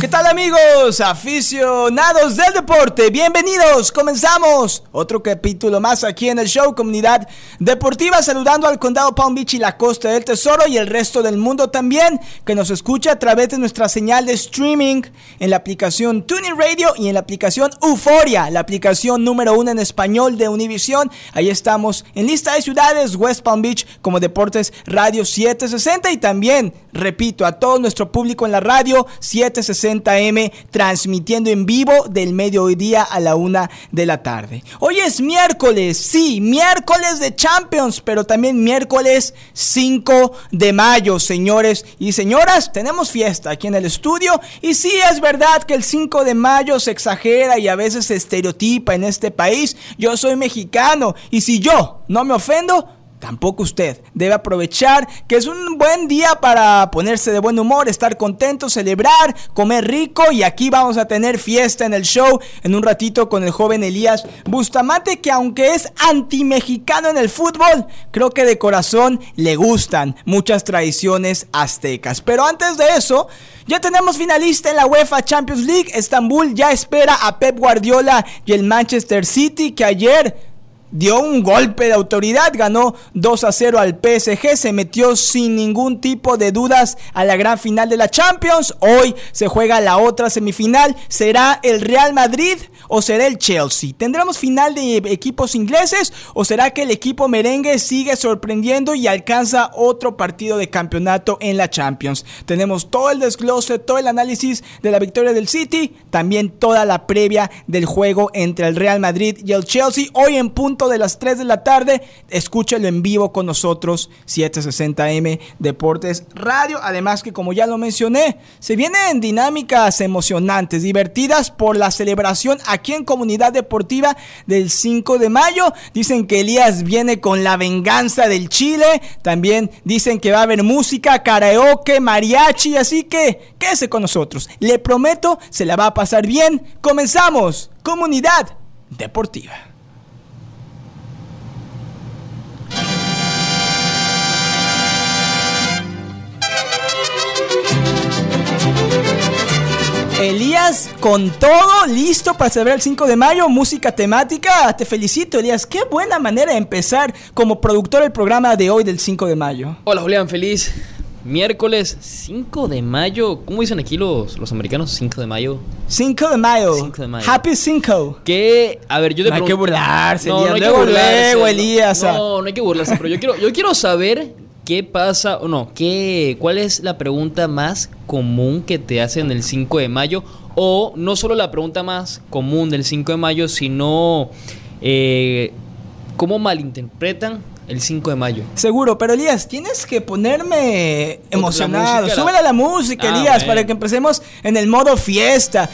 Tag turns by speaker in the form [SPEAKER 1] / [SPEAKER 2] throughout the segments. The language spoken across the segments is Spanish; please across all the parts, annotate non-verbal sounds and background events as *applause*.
[SPEAKER 1] ¿Qué tal amigos, aficionados del deporte? Bienvenidos, comenzamos otro capítulo más aquí en el show Comunidad Deportiva, saludando al condado Palm Beach y la costa del Tesoro y el resto del mundo también, que nos escucha a través de nuestra señal de streaming en la aplicación Tuning Radio y en la aplicación Euforia, la aplicación número uno en español de Univision. Ahí estamos en lista de ciudades, West Palm Beach como Deportes Radio 760 y también, repito, a todo nuestro público en la radio 760 M transmitiendo en vivo del mediodía a la una de la tarde. Hoy es miércoles, sí, miércoles de Champions, pero también miércoles 5 de mayo, señores y señoras. Tenemos fiesta aquí en el estudio y sí es verdad que el 5 de mayo se exagera y a veces se estereotipa en este país. Yo soy mexicano y si yo no me ofendo, Tampoco usted debe aprovechar que es un buen día para ponerse de buen humor, estar contento, celebrar, comer rico y aquí vamos a tener fiesta en el show en un ratito con el joven Elías Bustamante que aunque es anti-mexicano en el fútbol, creo que de corazón le gustan muchas tradiciones aztecas. Pero antes de eso, ya tenemos finalista en la UEFA Champions League. Estambul ya espera a Pep Guardiola y el Manchester City que ayer dio un golpe de autoridad, ganó 2 a 0 al PSG, se metió sin ningún tipo de dudas a la gran final de la Champions. Hoy se juega la otra semifinal, ¿será el Real Madrid o será el Chelsea? ¿Tendremos final de equipos ingleses o será que el equipo merengue sigue sorprendiendo y alcanza otro partido de campeonato en la Champions? Tenemos todo el desglose, todo el análisis de la victoria del City, también toda la previa del juego entre el Real Madrid y el Chelsea. Hoy en punto de las 3 de la tarde. Escúchalo en vivo con nosotros, 760M Deportes Radio. Además que como ya lo mencioné, se vienen dinámicas emocionantes, divertidas por la celebración aquí en Comunidad Deportiva del 5 de mayo. Dicen que Elías viene con la venganza del Chile. También dicen que va a haber música, karaoke, mariachi. Así que quédese con nosotros. Le prometo, se la va a pasar bien. Comenzamos. Comunidad Deportiva. Elías, con todo listo para celebrar el 5 de mayo, música temática. Te felicito, Elías. Qué buena manera de empezar como productor del programa de hoy del 5 de mayo.
[SPEAKER 2] Hola, Julián, feliz. Miércoles 5 de mayo. ¿Cómo dicen aquí los, los americanos? 5 de mayo.
[SPEAKER 1] 5 de mayo. 5 de mayo. Happy 5.
[SPEAKER 2] Que, a ver, yo te
[SPEAKER 1] No hay que burlarse,
[SPEAKER 2] no,
[SPEAKER 1] Elías.
[SPEAKER 2] no hay que burlarse.
[SPEAKER 1] Elías.
[SPEAKER 2] No, no hay que burlarse, pero yo quiero, yo quiero saber qué pasa, o no, qué, cuál es la pregunta más común que te hacen el 5 de mayo. O no solo la pregunta más común del 5 de mayo, sino eh, cómo malinterpretan el 5 de mayo.
[SPEAKER 1] Seguro, pero Elías, tienes que ponerme emocionado.
[SPEAKER 2] música, la-
[SPEAKER 1] Súbele la música,
[SPEAKER 2] Ah,
[SPEAKER 1] Elías, para que empecemos en el modo fiesta.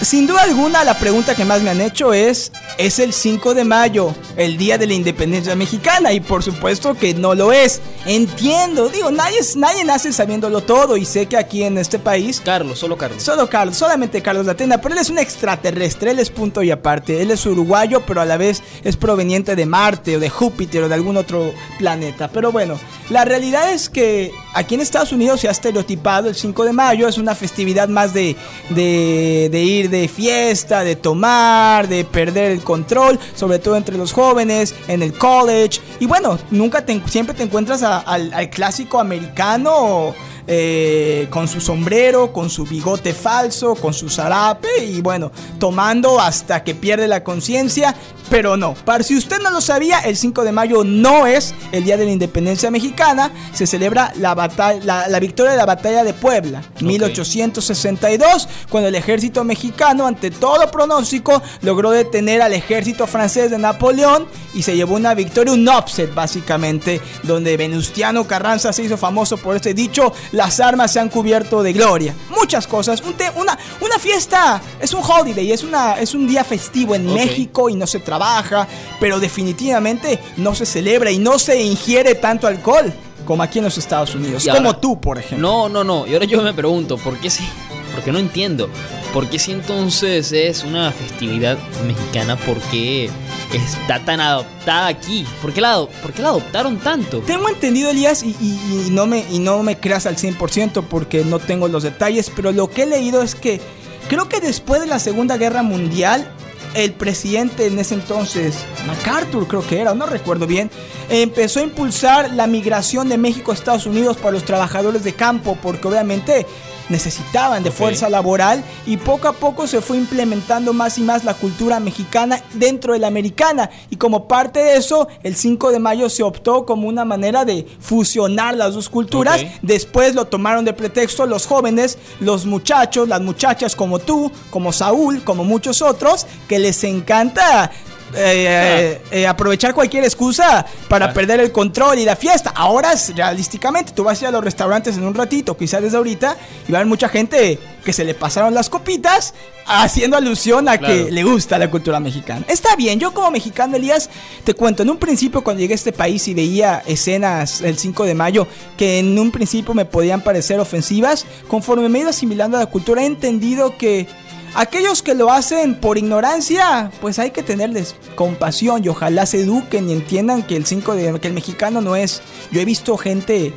[SPEAKER 1] Sin duda alguna, la pregunta que más me han hecho es, ¿es el 5 de mayo el día de la independencia mexicana? Y por supuesto que no lo es. Entiendo, digo, nadie, nadie nace sabiéndolo todo y sé que aquí en este país
[SPEAKER 2] Carlos, solo Carlos.
[SPEAKER 1] Solo Carlos, solamente Carlos Latena, pero él es un extraterrestre, él es punto y aparte, él es uruguayo, pero a la vez es proveniente de Marte o de Júpiter o de algún otro planeta. Pero bueno, la realidad es que aquí en Estados Unidos se ha estereotipado el 5 de mayo, es una festividad más de, de, de ir de fiesta, de tomar, de perder el control, sobre todo entre los jóvenes, en el college. Y bueno, nunca te, siempre te encuentras al clásico americano eh, con su sombrero, con su bigote falso, con su zarape y bueno, tomando hasta que pierde la conciencia. Pero no, para si usted no lo sabía, el 5 de mayo no es el día de la independencia mexicana, se celebra la, batalla, la, la victoria de la batalla de Puebla, 1862, cuando el ejército mexicano, ante todo pronóstico, logró detener al ejército francés de Napoleón y se llevó una victoria, un upset básicamente, donde Venustiano Carranza se hizo famoso por este dicho, las armas se han cubierto de gloria. Muchas cosas, un una, una fiesta, es un holiday, es, una, es un día festivo en
[SPEAKER 2] Ok.
[SPEAKER 1] México y no se trabaja, pero definitivamente no se celebra y no se ingiere tanto alcohol como aquí en los Estados Unidos,
[SPEAKER 2] Y
[SPEAKER 1] como
[SPEAKER 2] ahora-
[SPEAKER 1] tú, por ejemplo.
[SPEAKER 2] No, no, no. Y ahora yo me pregunto, ¿por qué sí? porque no entiendo. ¿Por qué si entonces es una festividad mexicana? ¿Por qué está tan adoptada aquí? ¿Por qué la, por qué la adoptaron tanto?
[SPEAKER 1] Tengo entendido, Elías, y, no me, y no me creas al 100% porque no tengo los detalles, pero lo que he leído es que creo que después de la Segunda Guerra Mundial, el presidente en ese entonces, MacArthur creo que era, no recuerdo bien, empezó a impulsar la migración de México a Estados Unidos para los trabajadores de campo, porque obviamente necesitaban de fuerza laboral y poco a poco se fue implementando más y más la cultura mexicana dentro de la americana. Y como parte de eso el 5 de mayo se optó como una manera de fusionar las dos culturas. Después lo tomaron de pretexto los jóvenes los muchachos las muchachas como tú como Saúl como muchos otros que les encanta eh, eh, aprovechar cualquier excusa para
[SPEAKER 2] Ah.
[SPEAKER 1] perder el control y la fiesta. Ahora, realísticamente, tú vas a ir a los restaurantes en un ratito, quizás desde ahorita, y va a haber mucha gente que se le pasaron las copitas haciendo alusión a
[SPEAKER 2] Claro.
[SPEAKER 1] que le gusta la cultura mexicana. Está bien, yo como mexicano, Elías, te cuento, en un principio cuando llegué a este país y veía escenas el 5 de mayo que en un principio me podían parecer ofensivas, conforme me he ido asimilando a la cultura he entendido que Aquellos que lo hacen por ignorancia, pues hay que tenerles compasión y ojalá se eduquen y entiendan que el 5 de que el mexicano no es. Yo he visto gente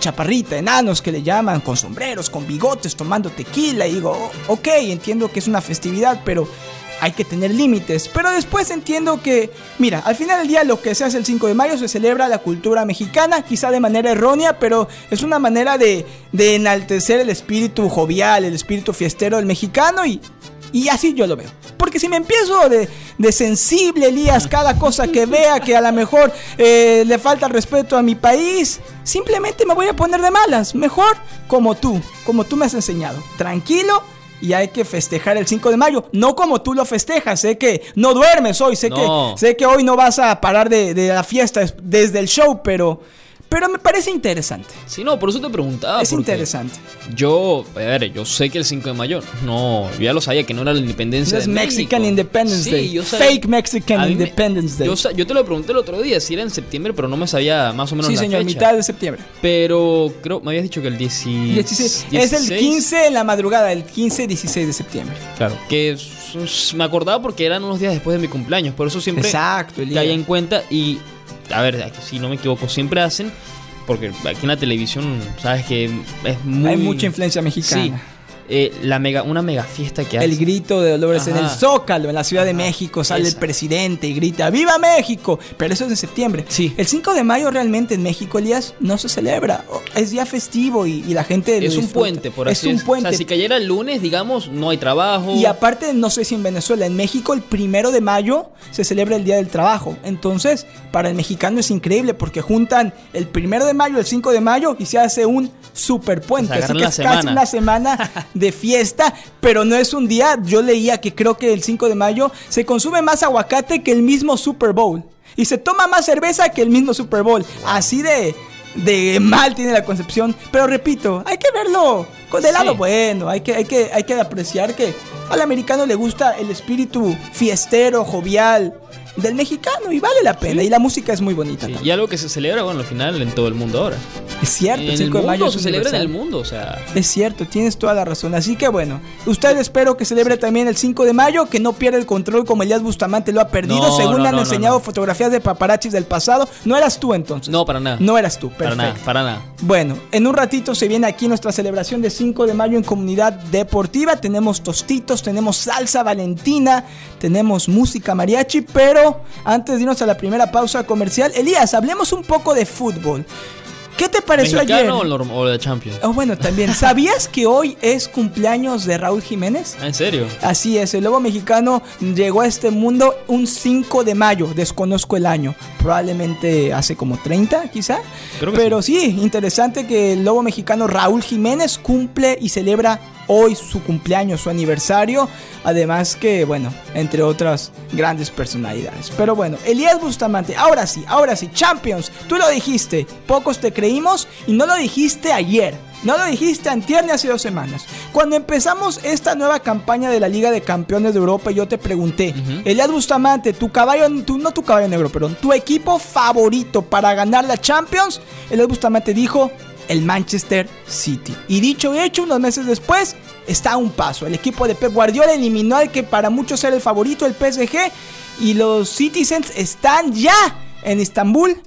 [SPEAKER 1] chaparrita, enanos que le llaman, con sombreros, con bigotes, tomando tequila. Y digo, "Oh, ok, entiendo que es una festividad, pero hay que tener límites. Pero después entiendo que, mira, al final del día lo que se hace el 5 de mayo se celebra la cultura mexicana, quizá de manera errónea, pero es una manera de, de enaltecer el espíritu jovial, el espíritu fiestero del mexicano y, y así yo lo veo. Porque si me empiezo de, de sensible, Elías, cada cosa que vea que a lo mejor eh, le falta respeto a mi país, simplemente me voy a poner de malas. Mejor como tú, como tú me has enseñado. Tranquilo y hay que festejar el 5 de mayo. No como tú lo festejas, sé que no duermes hoy, sé,
[SPEAKER 2] No.
[SPEAKER 1] que, sé que hoy no vas a parar de, de la fiesta es- desde el show, pero, pero me parece interesante.
[SPEAKER 2] Sí, no, por eso te preguntaba.
[SPEAKER 1] es interesante.
[SPEAKER 2] Yo, a ver, yo sé que el 5 de mayo, no, yo ya lo sabía que no era la independencia
[SPEAKER 1] Es
[SPEAKER 2] de
[SPEAKER 1] Mexican
[SPEAKER 2] México.
[SPEAKER 1] Independence
[SPEAKER 2] Sí,
[SPEAKER 1] Day.
[SPEAKER 2] yo sabía-
[SPEAKER 1] Fake Mexican
[SPEAKER 2] me-
[SPEAKER 1] Independence Day.
[SPEAKER 2] Yo, te lo pregunté el otro día si era en septiembre, pero no me sabía más o menos
[SPEAKER 1] Sí,
[SPEAKER 2] la
[SPEAKER 1] señor,
[SPEAKER 2] fecha.
[SPEAKER 1] mitad de septiembre.
[SPEAKER 2] Pero creo, me habías dicho que el 10
[SPEAKER 1] 16. Es el 15 en la madrugada, el 15-16 de septiembre.
[SPEAKER 2] Claro, que me acordaba porque eran unos días después de mi cumpleaños, por eso siempre
[SPEAKER 1] Exacto,
[SPEAKER 2] caía en cuenta y, a ver, si no me equivoco, siempre hacen, porque aquí en la televisión, sabes que es muy...
[SPEAKER 1] Hay mucha influencia mexicana.
[SPEAKER 2] Sí, eh, la mega, una mega fiesta que
[SPEAKER 1] El
[SPEAKER 2] hacen.
[SPEAKER 1] grito de Dolores en el. Zócalo, en la Ciudad de. México, sale el presidente y grita ¡Viva México! Pero eso es en septiembre.
[SPEAKER 2] Sí.
[SPEAKER 1] El 5 de mayo realmente en México, Elías, no se celebra. Es día festivo y, y la gente
[SPEAKER 2] Es un
[SPEAKER 1] disfruta.
[SPEAKER 2] puente, por así
[SPEAKER 1] Es un
[SPEAKER 2] decirlo.
[SPEAKER 1] puente.
[SPEAKER 2] O sea, si cayera el lunes, digamos, no hay trabajo.
[SPEAKER 1] Y aparte, no sé si en Venezuela, en México el primero de mayo se celebra el Día del Trabajo. Entonces, para el mexicano es increíble porque juntan el primero de mayo, el 5 de mayo y se hace un super puente. Así que es casi una semana *laughs* de fiesta, pero no es un día. Yo leía que creo que el 5 de mayo se consume más aguacate que el mismo Super Bowl. Y se toma más cerveza que el mismo Super Bowl. Así de, de mal tiene la concepción. Pero repito, hay que verlo con del lado
[SPEAKER 2] Sí.
[SPEAKER 1] bueno. Hay que, hay, que, hay que apreciar que al americano le gusta el espíritu fiestero, jovial del mexicano y vale la pena. Y la música es muy bonita.
[SPEAKER 2] Sí,
[SPEAKER 1] también.
[SPEAKER 2] y algo que se celebra, bueno, al final en todo el mundo ahora.
[SPEAKER 1] Es cierto,
[SPEAKER 2] en
[SPEAKER 1] el
[SPEAKER 2] el
[SPEAKER 1] 5 de mayo
[SPEAKER 2] se celebra en el mundo, o sea.
[SPEAKER 1] Es cierto, tienes toda la razón. Así que bueno, usted espero que celebre también el 5 de mayo, que no pierda el control como Elías Bustamante lo ha perdido.
[SPEAKER 2] No,
[SPEAKER 1] Según
[SPEAKER 2] no,
[SPEAKER 1] le han
[SPEAKER 2] no,
[SPEAKER 1] enseñado fotografías de paparazzis del pasado. No eras tú entonces.
[SPEAKER 2] No, para nada.
[SPEAKER 1] No eras tú,
[SPEAKER 2] Para
[SPEAKER 1] perfecto.
[SPEAKER 2] nada, para nada.
[SPEAKER 1] Bueno, en un ratito se viene aquí nuestra celebración de 5 de mayo en comunidad deportiva. Tenemos tostitos, tenemos salsa valentina, tenemos música mariachi, pero antes de irnos a la primera pausa comercial, Elías, hablemos un poco de fútbol. ¿Qué te pareció ayer?
[SPEAKER 2] ¿Mexicano o o de Champions?
[SPEAKER 1] Oh, bueno, también. *laughs* ¿Sabías que hoy es cumpleaños de Raúl Jiménez?
[SPEAKER 2] Ah, ¿En serio?
[SPEAKER 1] Así es, el lobo mexicano llegó a este mundo un 5 de mayo, desconozco el año, probablemente hace como 30 quizá.
[SPEAKER 2] Creo que
[SPEAKER 1] Pero sí. interesante que el lobo mexicano Raúl Jiménez cumple y celebra hoy su cumpleaños, su aniversario, además que, bueno, entre otras grandes personalidades. Pero bueno, Elías Bustamante, ahora sí, ahora sí, Champions, tú lo dijiste, pocos te creímos y no lo dijiste ayer. No lo dijiste antier ni hace dos semanas. Cuando empezamos esta nueva campaña de la Liga de Campeones de Europa, yo te pregunté,
[SPEAKER 2] Ujú.
[SPEAKER 1] Elias Bustamante, tu caballo, tu, no tu caballo negro, perdón, tu equipo favorito para ganar la Champions, Elias Bustamante dijo el Manchester City. Y dicho y hecho, unos meses después, está a un paso. El equipo de Pep Guardiola eliminó al que para muchos era el favorito, el PSG, y los Citizens están ya en Estambul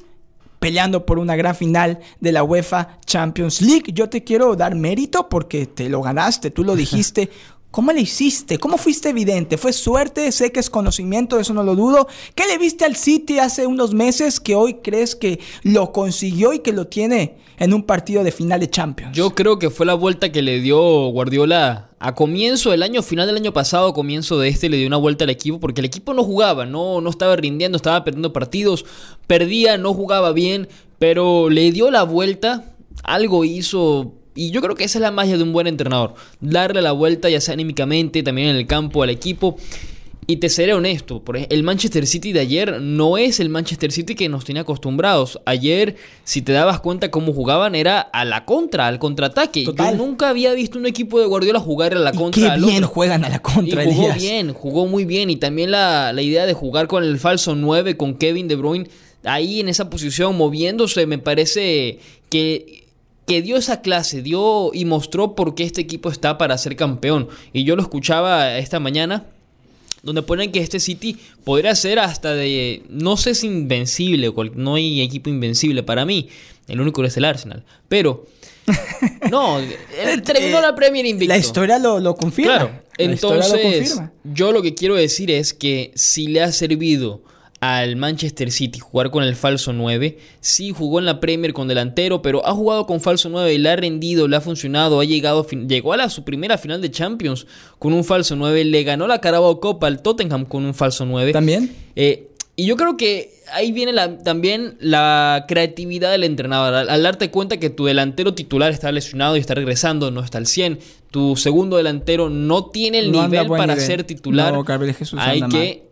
[SPEAKER 1] peleando por una gran final de la UEFA Champions League. Yo te quiero dar mérito porque te lo ganaste, tú lo dijiste. *laughs* ¿Cómo le hiciste? ¿Cómo fuiste evidente? ¿Fue suerte? Sé que es conocimiento, eso no lo dudo. ¿Qué le viste al City hace unos meses que hoy crees que lo consiguió y que lo tiene en un partido de final de Champions?
[SPEAKER 2] Yo creo que fue la vuelta que le dio Guardiola a comienzo del año, final del año pasado, comienzo de este, le dio una vuelta al equipo porque el equipo no jugaba, no, no estaba rindiendo, estaba perdiendo partidos, perdía, no jugaba bien, pero le dio la vuelta, algo hizo y yo creo que esa es la magia de un buen entrenador. Darle la vuelta, ya sea anímicamente, también en el campo, al equipo. Y te seré honesto, el Manchester City de ayer no es el Manchester City que nos tenía acostumbrados. Ayer, si te dabas cuenta cómo jugaban, era a la contra, al contraataque. Yo nunca había visto un equipo de Guardiola jugar a la contra.
[SPEAKER 1] Qué bien juegan a la contra.
[SPEAKER 2] Y jugó bien, jugó muy bien. Y también la, la idea de jugar con el falso 9, con Kevin De Bruyne, ahí en esa posición, moviéndose, me parece que que dio esa clase, dio y mostró por qué este equipo está para ser campeón. Y yo lo escuchaba esta mañana, donde ponen que este City podría ser hasta de, no sé si invencible, no hay equipo invencible para mí, el único es el Arsenal, pero... *laughs* No, terminó la Premier invicto.
[SPEAKER 1] La historia lo, confirma. Claro,
[SPEAKER 2] entonces yo lo que quiero decir es que si le ha servido al Manchester City jugar con el falso 9. Sí jugó en la Premier con delantero, pero ha jugado con falso 9 y le ha rendido, le ha funcionado, ha llegado, llegó a la, su primera final de Champions con un falso 9, le ganó la Carabao Cup al Tottenham con un falso 9.
[SPEAKER 1] También.
[SPEAKER 2] Eh, y yo creo que ahí viene también la creatividad del entrenador. Al, darte cuenta que tu delantero titular está lesionado y está regresando, no está al 100. Tu segundo delantero no tiene el nivel para ser titular. No, hay que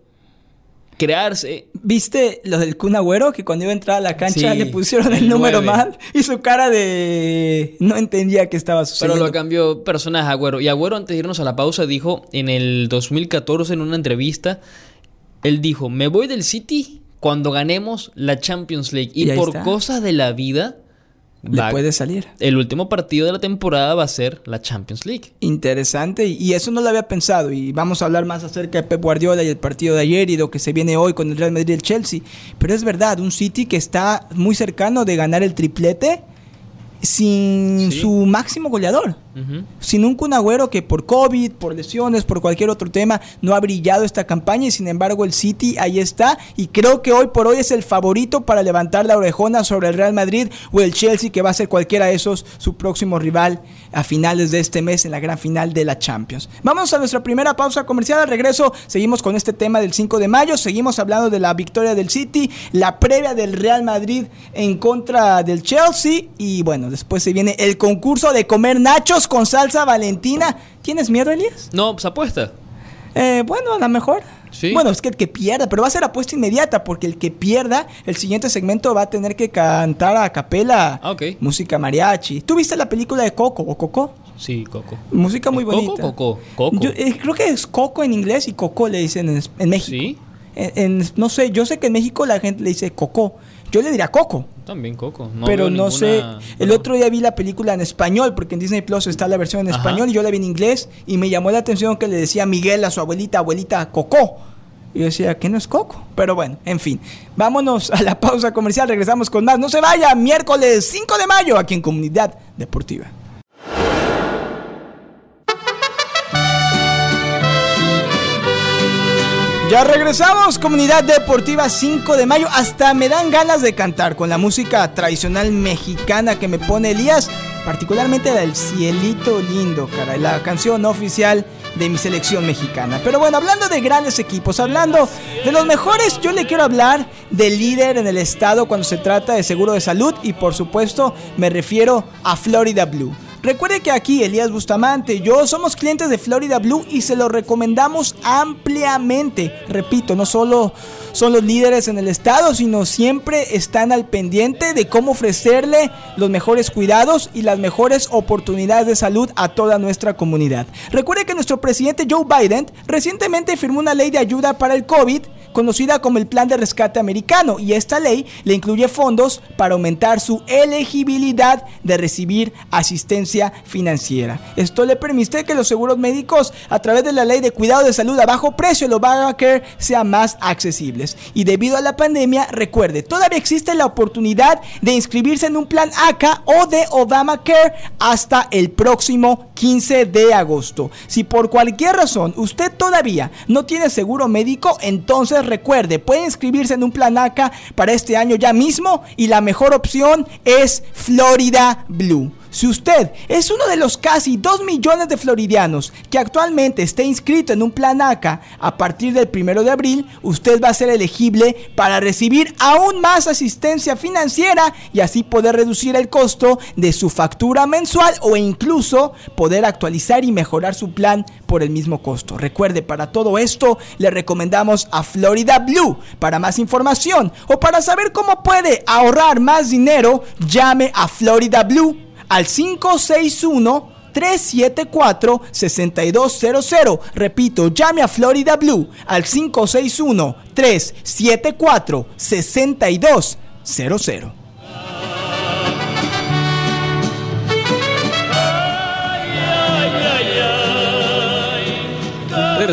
[SPEAKER 2] crearse.
[SPEAKER 1] ¿Viste lo del Kun Agüero? Que cuando iba a entrar a la cancha le pusieron el, número mal y su cara de... no entendía qué estaba sucediendo.
[SPEAKER 2] Pero lo cambió personaje Agüero. Y Agüero antes de irnos a la pausa dijo en el 2014 en una entrevista, él dijo, me voy del City cuando ganemos la Champions League. Y, por cosas de la vida
[SPEAKER 1] le puede salir.
[SPEAKER 2] El último partido de la temporada va a ser la Champions League.
[SPEAKER 1] Interesante, y eso no lo había pensado. Y vamos a hablar más acerca de Pep Guardiola y el partido de ayer y lo que se viene hoy con el Real Madrid y el Chelsea. Pero es verdad, un City que está muy cercano de ganar el triplete sin su máximo goleador. Sin un Cunagüero que por COVID, por lesiones, por cualquier otro tema, no ha brillado esta campaña y sin embargo el City ahí está. Y creo que hoy por hoy es el favorito para levantar la orejona sobre el Real Madrid o el Chelsea que va a ser cualquiera de esos su próximo rival a finales de este mes en la gran final de la Champions. Vamos a nuestra primera pausa comercial, al regreso seguimos con este tema del 5 de mayo, seguimos hablando de la victoria del City, la previa del Real Madrid en contra del Chelsea y bueno, después se viene el concurso de comer nachos con salsa valentina. ¿Tienes miedo, Elías?
[SPEAKER 2] No, pues apuesta.
[SPEAKER 1] Eh, bueno, a lo mejor. ¿Sí? Bueno, es que el que pierda, pero va a ser apuesta inmediata, porque el que pierda, el siguiente segmento va a tener que cantar a capela
[SPEAKER 2] ah,
[SPEAKER 1] música mariachi. ¿Tú viste la película de Coco o Coco?
[SPEAKER 2] Sí, Coco.
[SPEAKER 1] Música muy bonita.
[SPEAKER 2] Coco, Coco.
[SPEAKER 1] Yo, eh, creo que es Coco en inglés y Coco le dicen en, México. Sí. no sé, yo sé que en México la gente le dice Coco. Yo le diría Coco.
[SPEAKER 2] También Coco.
[SPEAKER 1] pero no sé. El otro día vi la película en español, porque en Disney Plus está la versión en español y yo la vi en inglés. Y me llamó la atención que le decía Miguel a su abuelita, abuelita Coco. Y yo decía, ¿qué no es Coco? Pero bueno, en fin. Vámonos a la pausa comercial. Regresamos con más. No se vaya. Miércoles 5 de mayo aquí en Comunidad Deportiva. Ya regresamos, comunidad deportiva 5 de mayo. Hasta me dan ganas de cantar con la música tradicional mexicana que me pone Elías, particularmente la del Cielito Lindo, cara, la canción oficial de mi selección mexicana. Pero bueno, hablando de grandes equipos, hablando de los mejores, yo le quiero hablar del líder en el estado cuando se trata de seguro de salud y por supuesto me refiero a Florida Blue. Recuerde que aquí Elías Bustamante y yo somos clientes de Florida Blue y se lo recomendamos ampliamente. Repito, no solo son los líderes en el estado, sino siempre están al pendiente de cómo ofrecerle los mejores cuidados y las mejores oportunidades de salud a toda nuestra comunidad. Recuerde que nuestro presidente Joe Biden recientemente firmó una ley de ayuda para el COVID conocida como el Plan de Rescate Americano, y esta ley le incluye fondos para aumentar su elegibilidad de recibir asistencia financiera. Esto le permite que los seguros médicos, a través de la ley de cuidado de salud a bajo precio, los Obamacare, sean más accesibles. Y debido a la pandemia, recuerde, todavía existe la oportunidad de inscribirse en un plan ACA o de Obamacare hasta el próximo 15 de agosto. Si por cualquier razón usted todavía no tiene seguro médico, entonces recuerde, puede inscribirse en un plan ACA para este año ya mismo y la mejor opción es Florida Blue. Si usted es uno de los casi 2 millones de floridianos que actualmente esté inscrito en un plan ACA, a partir del 1 de abril, usted va a ser elegible para recibir aún más asistencia financiera y así poder reducir el costo de su factura mensual o incluso poder actualizar y mejorar su plan por el mismo costo. Recuerde, para todo esto le recomendamos a Florida Blue. Para más información o para saber cómo puede ahorrar más dinero, llame a Florida Blue al 561 374 6200. Repito, llame a Florida Blue al 561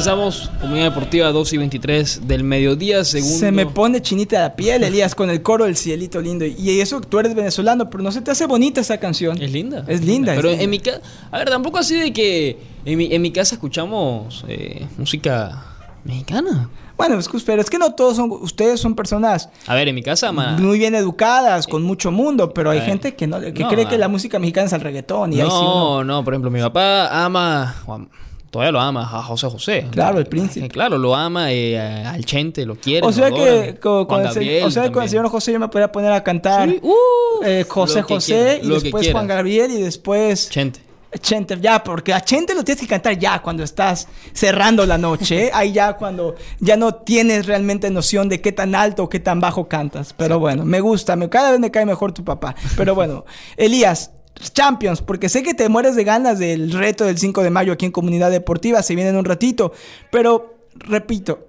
[SPEAKER 2] Regresamos, Comunidad Deportiva 2 y 23 del mediodía, segundo.
[SPEAKER 1] Se me pone chinita la piel, Elías, con el coro del cielito lindo. Y eso, tú eres venezolano, pero no se te hace bonita esa canción.
[SPEAKER 2] Es linda.
[SPEAKER 1] Es linda.
[SPEAKER 2] Pero
[SPEAKER 1] es linda.
[SPEAKER 2] en mi casa, a ver, tampoco así de que en mi, en mi casa escuchamos eh, música mexicana.
[SPEAKER 1] Bueno, pero es que no todos son, ustedes son personas
[SPEAKER 2] A ver, en mi casa, ma-
[SPEAKER 1] muy bien educadas, con mucho mundo, pero hay
[SPEAKER 2] Eh,
[SPEAKER 1] gente que no, que
[SPEAKER 2] no,
[SPEAKER 1] cree que la música mexicana es el reggaetón y ahí sí uno-
[SPEAKER 2] No, no, por ejemplo, mi papá ama, todavía lo ama a José José.
[SPEAKER 1] Claro, el príncipe.
[SPEAKER 2] Eh, Claro, lo ama eh, al Chente, lo quiere.
[SPEAKER 1] O sea que con, con el, o sea con señor José yo me podría poner a cantar
[SPEAKER 2] Sí,
[SPEAKER 1] eh, José José
[SPEAKER 2] quiera,
[SPEAKER 1] y después. Juan Gabriel y después
[SPEAKER 2] Chente.
[SPEAKER 1] Chente, ya, porque a Chente lo tienes que cantar ya cuando estás cerrando la noche, ¿eh? ahí ya cuando ya no tienes realmente noción de qué tan alto o qué tan bajo cantas. Pero bueno, me gusta, me, cada vez me cae mejor tu papá. Pero bueno, Elías, Champions, porque sé que te mueres de ganas del reto del 5 de mayo aquí en Comunidad Deportiva, se viene en un ratito, pero repito,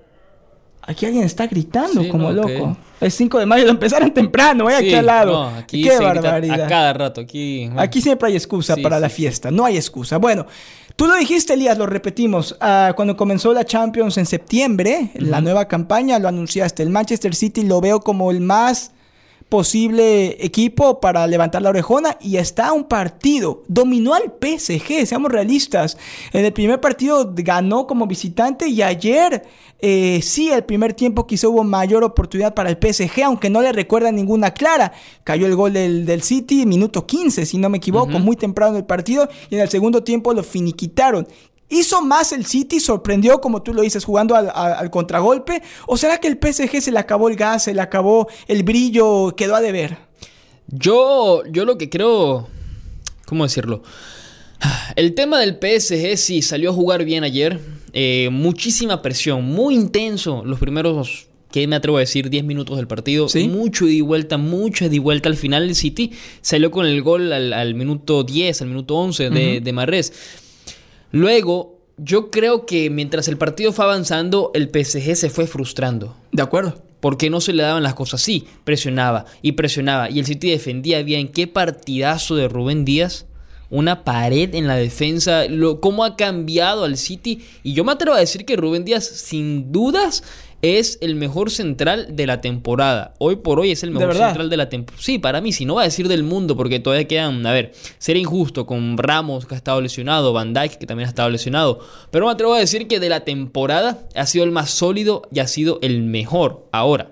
[SPEAKER 1] aquí alguien está gritando
[SPEAKER 2] Sí,
[SPEAKER 1] como
[SPEAKER 2] no,
[SPEAKER 1] loco. El 5 de mayo lo *laughs* empezaron temprano, ¿eh? aquí
[SPEAKER 2] Sí,
[SPEAKER 1] al lado.
[SPEAKER 2] no, aquí
[SPEAKER 1] qué barbaridad.
[SPEAKER 2] A cada rato, aquí. bueno.
[SPEAKER 1] Aquí siempre hay excusa
[SPEAKER 2] Sí,
[SPEAKER 1] para la fiesta, no hay excusa. Bueno, tú lo dijiste, Elías, lo repetimos. ah, cuando comenzó la Champions en septiembre, la nueva campaña, lo anunciaste. El Manchester City lo veo como el más posible equipo para levantar la orejona y está un partido. Dominó al PSG, seamos realistas. En el primer partido ganó como visitante y ayer eh, sí, el primer tiempo quizá hubo mayor oportunidad para el PSG, aunque no le recuerda ninguna clara. Cayó el gol del, del City, minuto 15, si no me equivoco, muy temprano en el partido y en el segundo tiempo lo finiquitaron. ¿Hizo más el City? ¿Sorprendió, como tú lo dices, jugando al, contragolpe? ¿O será que el PSG se le acabó el gas, se le acabó el brillo, quedó a deber?
[SPEAKER 2] Yo, yo lo que creo. ¿Cómo decirlo? El tema del PSG sí salió a jugar bien ayer. Eh, muchísima presión, muy intenso los primeros, ¿qué me atrevo a decir? 10 minutos del partido.
[SPEAKER 1] Sí.
[SPEAKER 2] Mucho y vuelta, mucho y vuelta. Al final el City salió con el gol al, al minuto 10, al minuto 11 de, de Marrés. Luego, yo creo que mientras el partido fue avanzando, el PSG se fue frustrando.
[SPEAKER 1] De acuerdo.
[SPEAKER 2] Porque no se le daban las cosas así. Presionaba y presionaba. Y el City defendía bien. Qué partidazo de Rubén Díaz. Una pared en la defensa. Lo, cómo ha cambiado al City. Y yo me atrevo a decir que Rubén Díaz, sin dudas, es el mejor central de la temporada. Hoy por hoy es el
[SPEAKER 1] ¿De
[SPEAKER 2] mejor central de la temporada. Sí, para mí, si no va a decir del mundo, porque todavía quedan. A ver, sería injusto con Ramos, que ha estado lesionado, Van Dijk, que también ha estado lesionado. Pero me atrevo a decir que de la temporada ha sido el más sólido y ha sido el mejor. Ahora,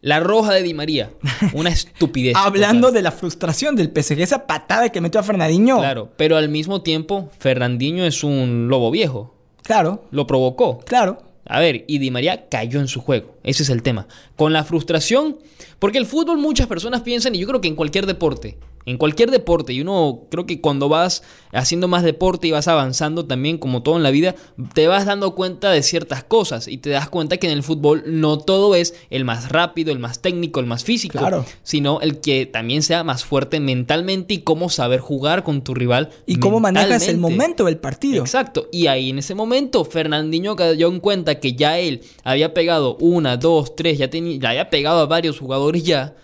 [SPEAKER 2] la roja de Di María. Una estupidez. *laughs*
[SPEAKER 1] Hablando de la frustración del PSG, esa patada que metió a Fernandinho.
[SPEAKER 2] Claro, pero al mismo tiempo, Fernandinho es un lobo viejo.
[SPEAKER 1] Claro,
[SPEAKER 2] Lo provocó.
[SPEAKER 1] claro.
[SPEAKER 2] A ver, y Di María cayó en su juego. Ese es el tema. Con la frustración, porque el fútbol muchas personas piensan, y yo creo que en cualquier deporte, en cualquier deporte. Y uno creo que cuando vas haciendo más deporte y vas avanzando también, como todo en la vida, te vas dando cuenta de ciertas cosas y te das cuenta que en el fútbol no todo es el más rápido, el más técnico, el más físico, sino el que también sea más fuerte mentalmente y cómo saber jugar con tu rival.
[SPEAKER 1] Y cómo manejas el momento del partido.
[SPEAKER 2] Exacto. Y ahí en ese momento Fernandinho cayó en cuenta que ya él había pegado una, dos, tres, ya, tenía, ya había pegado a varios jugadores ya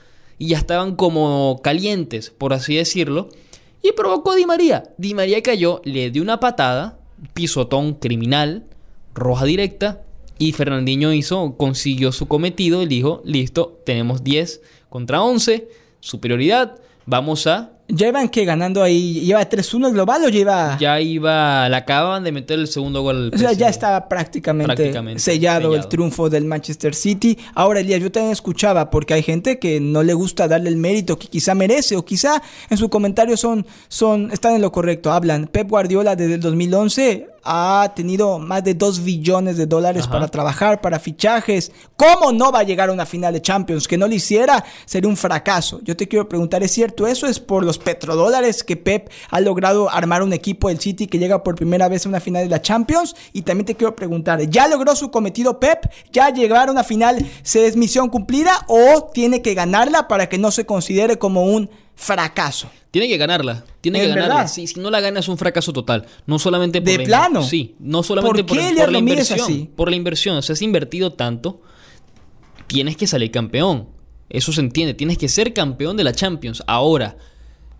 [SPEAKER 2] y ya estaban como calientes, por así decirlo, y provocó Di María. Di María cayó, le dio una patada, pisotón criminal, roja directa, y Fernandinho hizo, consiguió su cometido y dijo, listo, tenemos 10 contra 11, superioridad, vamos a
[SPEAKER 1] ¿Ya iban que ganando ahí? ¿Lleva 3-1 el global o lleva.?
[SPEAKER 2] Ya iba. Le acaban de meter el segundo gol.
[SPEAKER 1] O sea, ya estaba prácticamente, sellado, el triunfo del Manchester City. Ahora, Elías, yo también escuchaba, porque hay gente que no le gusta darle el mérito que quizá merece, o quizá en su comentario son, son, están en lo correcto. Hablan. Pep Guardiola desde el 2011 ha tenido más de 2 billones de dólares para trabajar, para fichajes. ¿Cómo no va a llegar a una final de Champions? Que no lo hiciera sería un fracaso. Yo te quiero preguntar, ¿es cierto eso? ¿Es por los petrodólares que Pep ha logrado armar un equipo del City que llega por primera vez a una final de la Champions? Y también te quiero preguntar, ¿ya logró su cometido Pep? ¿Ya llegar a una final se es misión cumplida o tiene que ganarla para que no se considere como un fracaso?
[SPEAKER 2] Tiene que ganarla. Tiene que ganarla. Si, si, no la gana es un fracaso total. No solamente
[SPEAKER 1] por
[SPEAKER 2] ¿De
[SPEAKER 1] plano?
[SPEAKER 2] Sí. No solamente por, por la inversión. Por la inversión. O sea, has invertido tanto. Tienes que salir campeón. Eso se entiende. Tienes que ser campeón de la Champions. Ahora,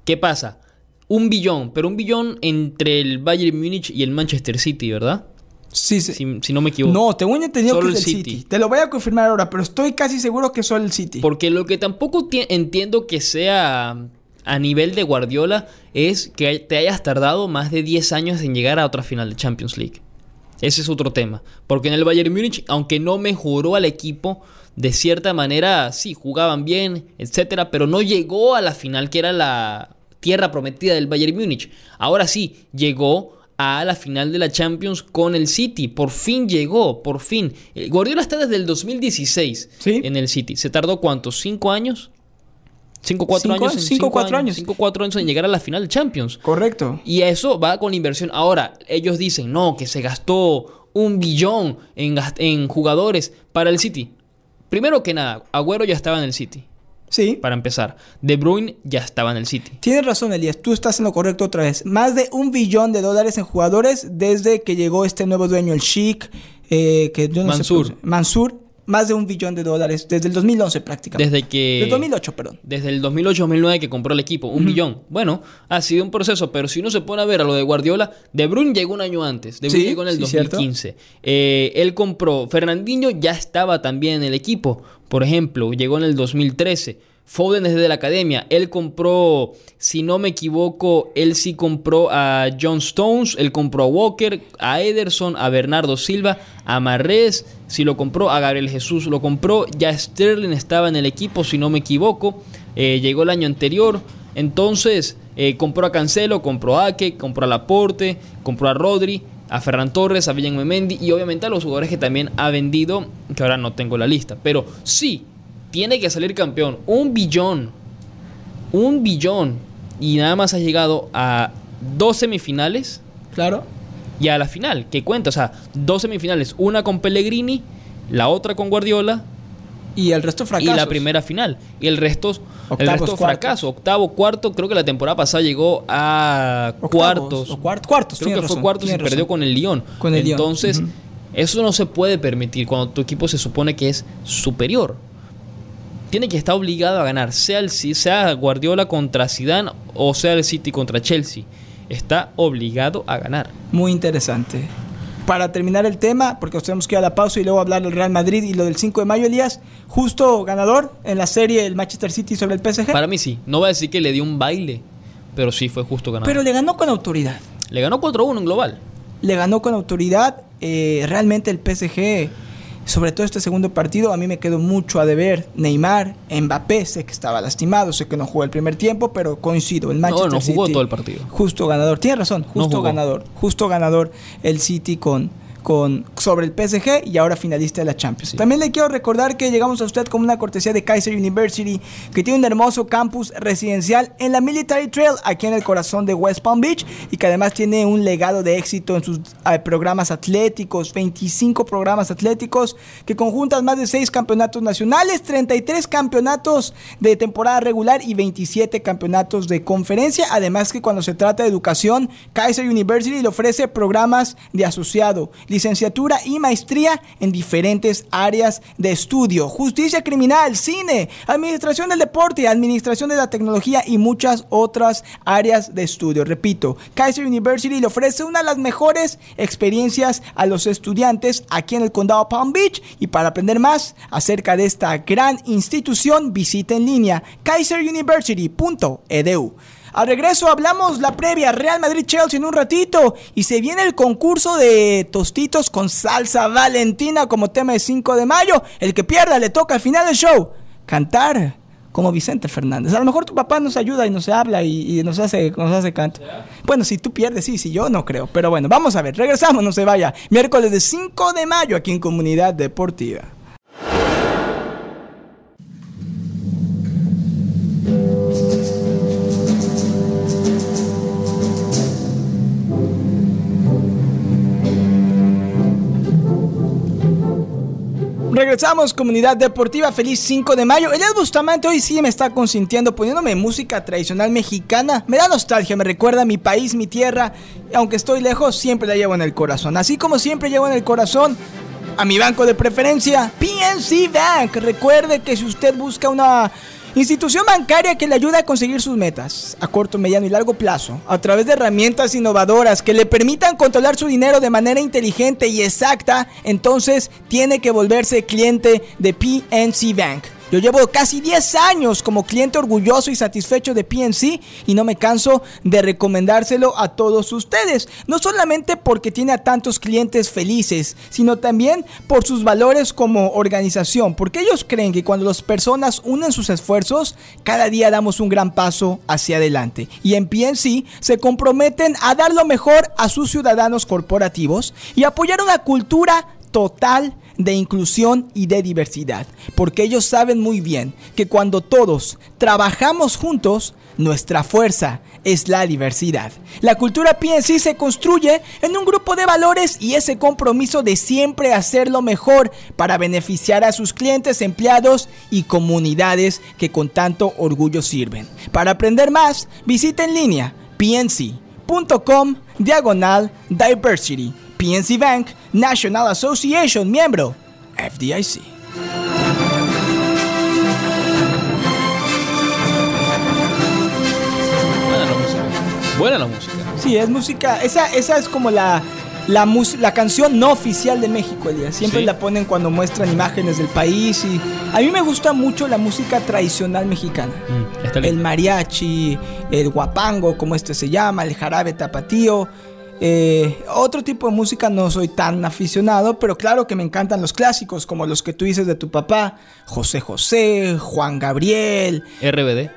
[SPEAKER 2] ¿qué pasa? Un billón. Pero un billón entre el Bayern Múnich y el Manchester City, ¿verdad?
[SPEAKER 1] Sí, sí.
[SPEAKER 2] Si, no me equivoco.
[SPEAKER 1] No, tengo entendido que es el City. Te lo voy a confirmar ahora, pero estoy casi seguro que solo el City.
[SPEAKER 2] Porque lo que tampoco entiendo que sea a nivel de Guardiola es que te hayas tardado más de 10 años en llegar a otra final de Champions League. Ese es otro tema. Porque en el Bayern Múnich, aunque no mejoró al equipo, de cierta manera sí, jugaban bien, etcétera, pero no llegó a la final que era la tierra prometida del Bayern Múnich. Ahora sí, llegó a la final de la Champions con el City. Por fin llegó, por fin. Eh, Guardiola está desde el 2016 en el City. ¿Se tardó cuántos? ¿Cinco años? 5 4 años.
[SPEAKER 1] 5 4 años.
[SPEAKER 2] 5 4 años en llegar a la final de Champions.
[SPEAKER 1] Correcto.
[SPEAKER 2] Y eso va con inversión. Ahora, ellos dicen, no, que se gastó un billón en, en jugadores para el City. Primero que nada, Agüero ya estaba en el City.
[SPEAKER 1] Sí.
[SPEAKER 2] Para empezar. De Bruyne ya estaba en el City.
[SPEAKER 1] Tienes razón, Elías. Tú estás en lo correcto otra vez. Más de un billón de dólares en jugadores desde que llegó este nuevo dueño, el Chic. Eh, que yo no
[SPEAKER 2] Mansur.
[SPEAKER 1] Sé, Mansur más de un billón de dólares desde el 2011 prácticamente.
[SPEAKER 2] Desde que...
[SPEAKER 1] Desde 2008, perdón.
[SPEAKER 2] Desde el 2008-2009 que compró el equipo, un billón. Bueno, ha sido un proceso, pero si uno se pone a ver a lo de Guardiola, De Bruyne llegó un año antes, De Bruyne llegó en el 2015. Eh, él compró, Fernandinho ya estaba también en el equipo, por ejemplo, llegó en el 2013. Foden desde la academia. Él compró, si no me equivoco, él sí compró a John Stones, él compró a Walker, a Ederson, a Bernardo Silva, a Marrés, si lo compró, a Gabriel Jesús lo compró. Ya Sterling estaba en el equipo, si no me equivoco. Eh, llegó el año anterior. Entonces, eh, compró a Cancelo, compró a Ake, compró a Laporte, compró a Rodri, a Ferran Torres, a Villan Memendi y obviamente a los jugadores que también ha vendido, que ahora no tengo la lista. Pero sí, tiene que salir campeón. Un billón. Un billón. Y nada más ha llegado a dos semifinales.
[SPEAKER 1] Claro.
[SPEAKER 2] Y a la final, que cuenta. O sea, dos semifinales. Una con Pellegrini, la otra con Guardiola.
[SPEAKER 1] Y el resto fracaso.
[SPEAKER 2] Y la primera final. Y el resto, el resto fracaso. Octavo, cuarto. Creo que la temporada pasada llegó a cuartos.
[SPEAKER 1] O cuartos.
[SPEAKER 2] Creo que fue cuartos y perdió con el Lyon.
[SPEAKER 1] Con el
[SPEAKER 2] Entonces, eso no se puede permitir cuando tu equipo se supone que es superior tiene que estar obligado a ganar, sea, el, sea Guardiola contra Zidane o sea el City contra Chelsea. Está obligado a ganar.
[SPEAKER 1] Muy interesante. Para terminar el tema, porque nos tenemos que ir a la pausa y luego hablar del Real Madrid y lo del 5 de mayo, Elías, justo ganador en la serie el Manchester City sobre el PSG.
[SPEAKER 2] Para mí sí. No va a decir que le dio un baile, pero sí fue justo ganador.
[SPEAKER 1] Pero le ganó con autoridad.
[SPEAKER 2] Le ganó 4-1 en global.
[SPEAKER 1] Le ganó con autoridad. Eh, realmente el PSG sobre todo este segundo partido, a mí me quedó mucho a deber. Neymar, Mbappé, sé que estaba lastimado, sé que no jugó el primer tiempo, pero coincido. El Manchester
[SPEAKER 2] no, no jugó todo el partido.
[SPEAKER 1] Justo ganador. Tiene razón, justo ganador. Justo ganador el City con, con, sobre el PSG y ahora finalista de la Champions. También le quiero recordar que llegamos a usted con una cortesía de Kaiser University, que tiene un hermoso campus residencial en la Military Trail, aquí en el corazón de West Palm Beach, y que además tiene un legado de éxito en sus eh, programas atléticos, 25 programas atléticos, que conjuntan más de 6 campeonatos nacionales, 33 campeonatos de temporada regular y 27 campeonatos de conferencia. Además que cuando se trata de educación, Kaiser University le ofrece programas de asociado, licenciatura y maestría en diferentes áreas de estudio. Justicia criminal, cine, administración del deporte, administración de la tecnología y muchas otras áreas de estudio. Repito, Kaiser University le ofrece una de las mejores experiencias a los estudiantes aquí en el condado Palm Beach y para aprender más acerca de esta gran institución visita en línea kaiseruniversity.edu. Al regreso hablamos la previa Real Madrid-Chelsea en un ratito y se viene el concurso de tostitos con salsa valentina como tema de 5 de mayo. El que pierda le toca al final del show cantar como Vicente Fernández. A lo mejor tu papá nos ayuda y nos habla y, nos hace nos hace canto. Bueno, si tú pierdes, sí, si yo no creo. Pero bueno, vamos a ver, regresamos, no se vaya. Miércoles de 5 de mayo aquí en Comunidad Deportiva. Regresamos, comunidad deportiva, feliz 5 de mayo. Elias Bustamante hoy sí me está consintiendo poniéndome música tradicional mexicana. Me da nostalgia, me recuerda a mi país, mi tierra. Aunque estoy lejos, siempre la llevo en el corazón. Así como siempre llevo en el corazón a mi banco de preferencia, PNC Bank. Recuerde que si usted busca una Institución bancaria que le ayuda a conseguir sus metas a corto, mediano y largo plazo a través de herramientas innovadoras que le permitan controlar su dinero de manera inteligente y exacta, entonces tiene que volverse cliente de PNC Bank. Yo llevo casi 10 años como cliente orgulloso y satisfecho de PNC y no me canso de recomendárselo a todos ustedes. No solamente porque tiene a tantos clientes felices, sino también por sus valores como organización. Porque ellos creen que cuando las personas unen sus esfuerzos, cada día damos un gran paso hacia adelante. Y en PNC se comprometen a dar lo mejor a sus ciudadanos corporativos y apoyar una cultura total de inclusión y de diversidad, porque ellos saben muy bien que cuando todos trabajamos juntos, nuestra fuerza es la diversidad. La cultura PNC se construye en un grupo de valores y ese compromiso de siempre hacer lo mejor para beneficiar a sus clientes, empleados y comunidades que con tanto orgullo sirven. Para aprender más, visita en línea pnc.com diagonal diversity PNC Bank, National Association, miembro FDIC.
[SPEAKER 2] Buena la música. Buena la música.
[SPEAKER 1] Sí, es música. Esa, esa es como la, la, la canción no oficial de México, Elías. Siempre la ponen cuando muestran imágenes del país. Y a mí me gusta mucho la música tradicional mexicana. Mm, el mariachi, el guapango, como este se llama, el jarabe tapatío. Eh, otro tipo de música no soy tan aficionado, pero claro que me encantan los clásicos, como los que tú dices de tu papá, José José, Juan Gabriel.
[SPEAKER 2] RBD.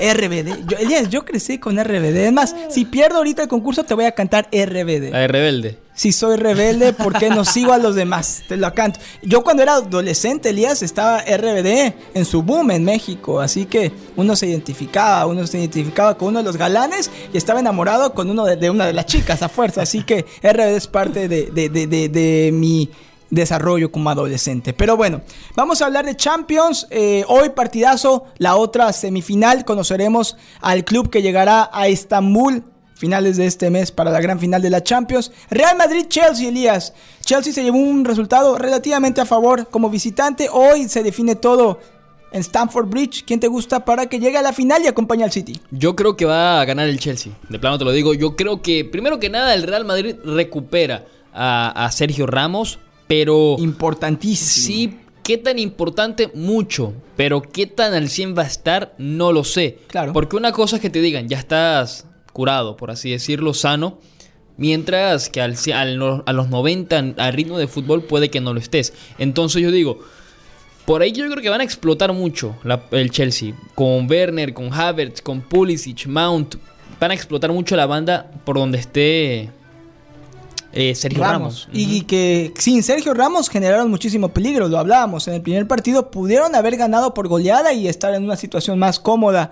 [SPEAKER 1] RBD. Yo, Elías, yo crecí con RBD. Es más, si pierdo ahorita el concurso, te voy a cantar RBD.
[SPEAKER 2] A rebelde
[SPEAKER 1] si soy rebelde, ¿por qué no sigo a los demás? Te lo canto. Yo cuando era adolescente, Elías, estaba RBD en su boom en México, así que uno se identificaba, uno se identificaba con uno de los galanes y estaba enamorado con uno de, una de las chicas a fuerza, así que RBD es parte de, mi desarrollo como adolescente. Pero bueno, vamos a hablar de Champions. Eh, hoy partidazo, la otra semifinal. Conoceremos al club que llegará a Estambul finales de este mes para la gran final de la Champions. Real Madrid-Chelsea, Elías. Chelsea se llevó un resultado relativamente a favor como visitante. Hoy se define todo en Stamford Bridge. ¿Quién te gusta para que llegue a la final y acompañe al City?
[SPEAKER 2] Yo creo que va a ganar el Chelsea. De plano te lo digo. Yo creo que, primero que nada, el Real Madrid recupera a, Sergio Ramos, pero...
[SPEAKER 1] Importantísimo.
[SPEAKER 2] Sí, ¿Qué tan importante? Mucho. Pero qué tan al 100 va a estar, no lo sé.
[SPEAKER 1] Claro.
[SPEAKER 2] Porque una cosa es que te digan, ya estás curado, por así decirlo, sano. Mientras que al, a los 90 al ritmo de fútbol puede que no lo estés. Entonces yo digo, por ahí yo creo que van a explotar mucho el Chelsea. Con Werner, con Havertz, con Pulisic, Mount. Van a explotar mucho la banda por donde esté eh, Sergio Ramos.
[SPEAKER 1] Y que sin Sergio Ramos generaron muchísimo peligro, lo hablábamos. En el primer partido pudieron haber ganado por goleada y estar en una situación más cómoda.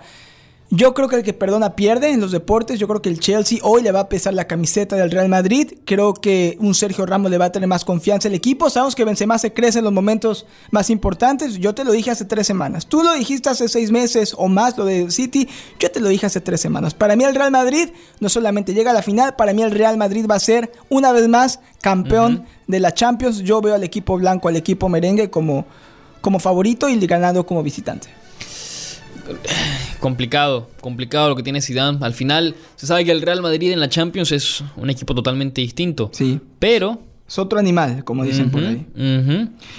[SPEAKER 1] Yo creo que el que perdona pierde en los deportes. Yo creo que el Chelsea hoy le va a pesar la camiseta del Real Madrid. Creo que un Sergio Ramos le va a tener más confianza al equipo. Sabemos que Benzema se crece en los momentos más importantes. Yo te lo dije hace tres semanas. Tú lo dijiste hace seis meses o más, lo de City. Yo te lo dije hace tres semanas. Para mí el Real Madrid no solamente llega a la final, para mí el Real Madrid va a ser una vez más campeón de la Champions. Yo veo al equipo blanco, al equipo merengue como, como favorito y ganando como visitante. *sighs* *sighs*
[SPEAKER 2] Complicado, complicado lo que tiene Zidane. Al final, se sabe que el Real Madrid en la Champions es un equipo totalmente distinto.
[SPEAKER 1] Sí.
[SPEAKER 2] Pero.
[SPEAKER 1] Es otro animal, como dicen por ahí.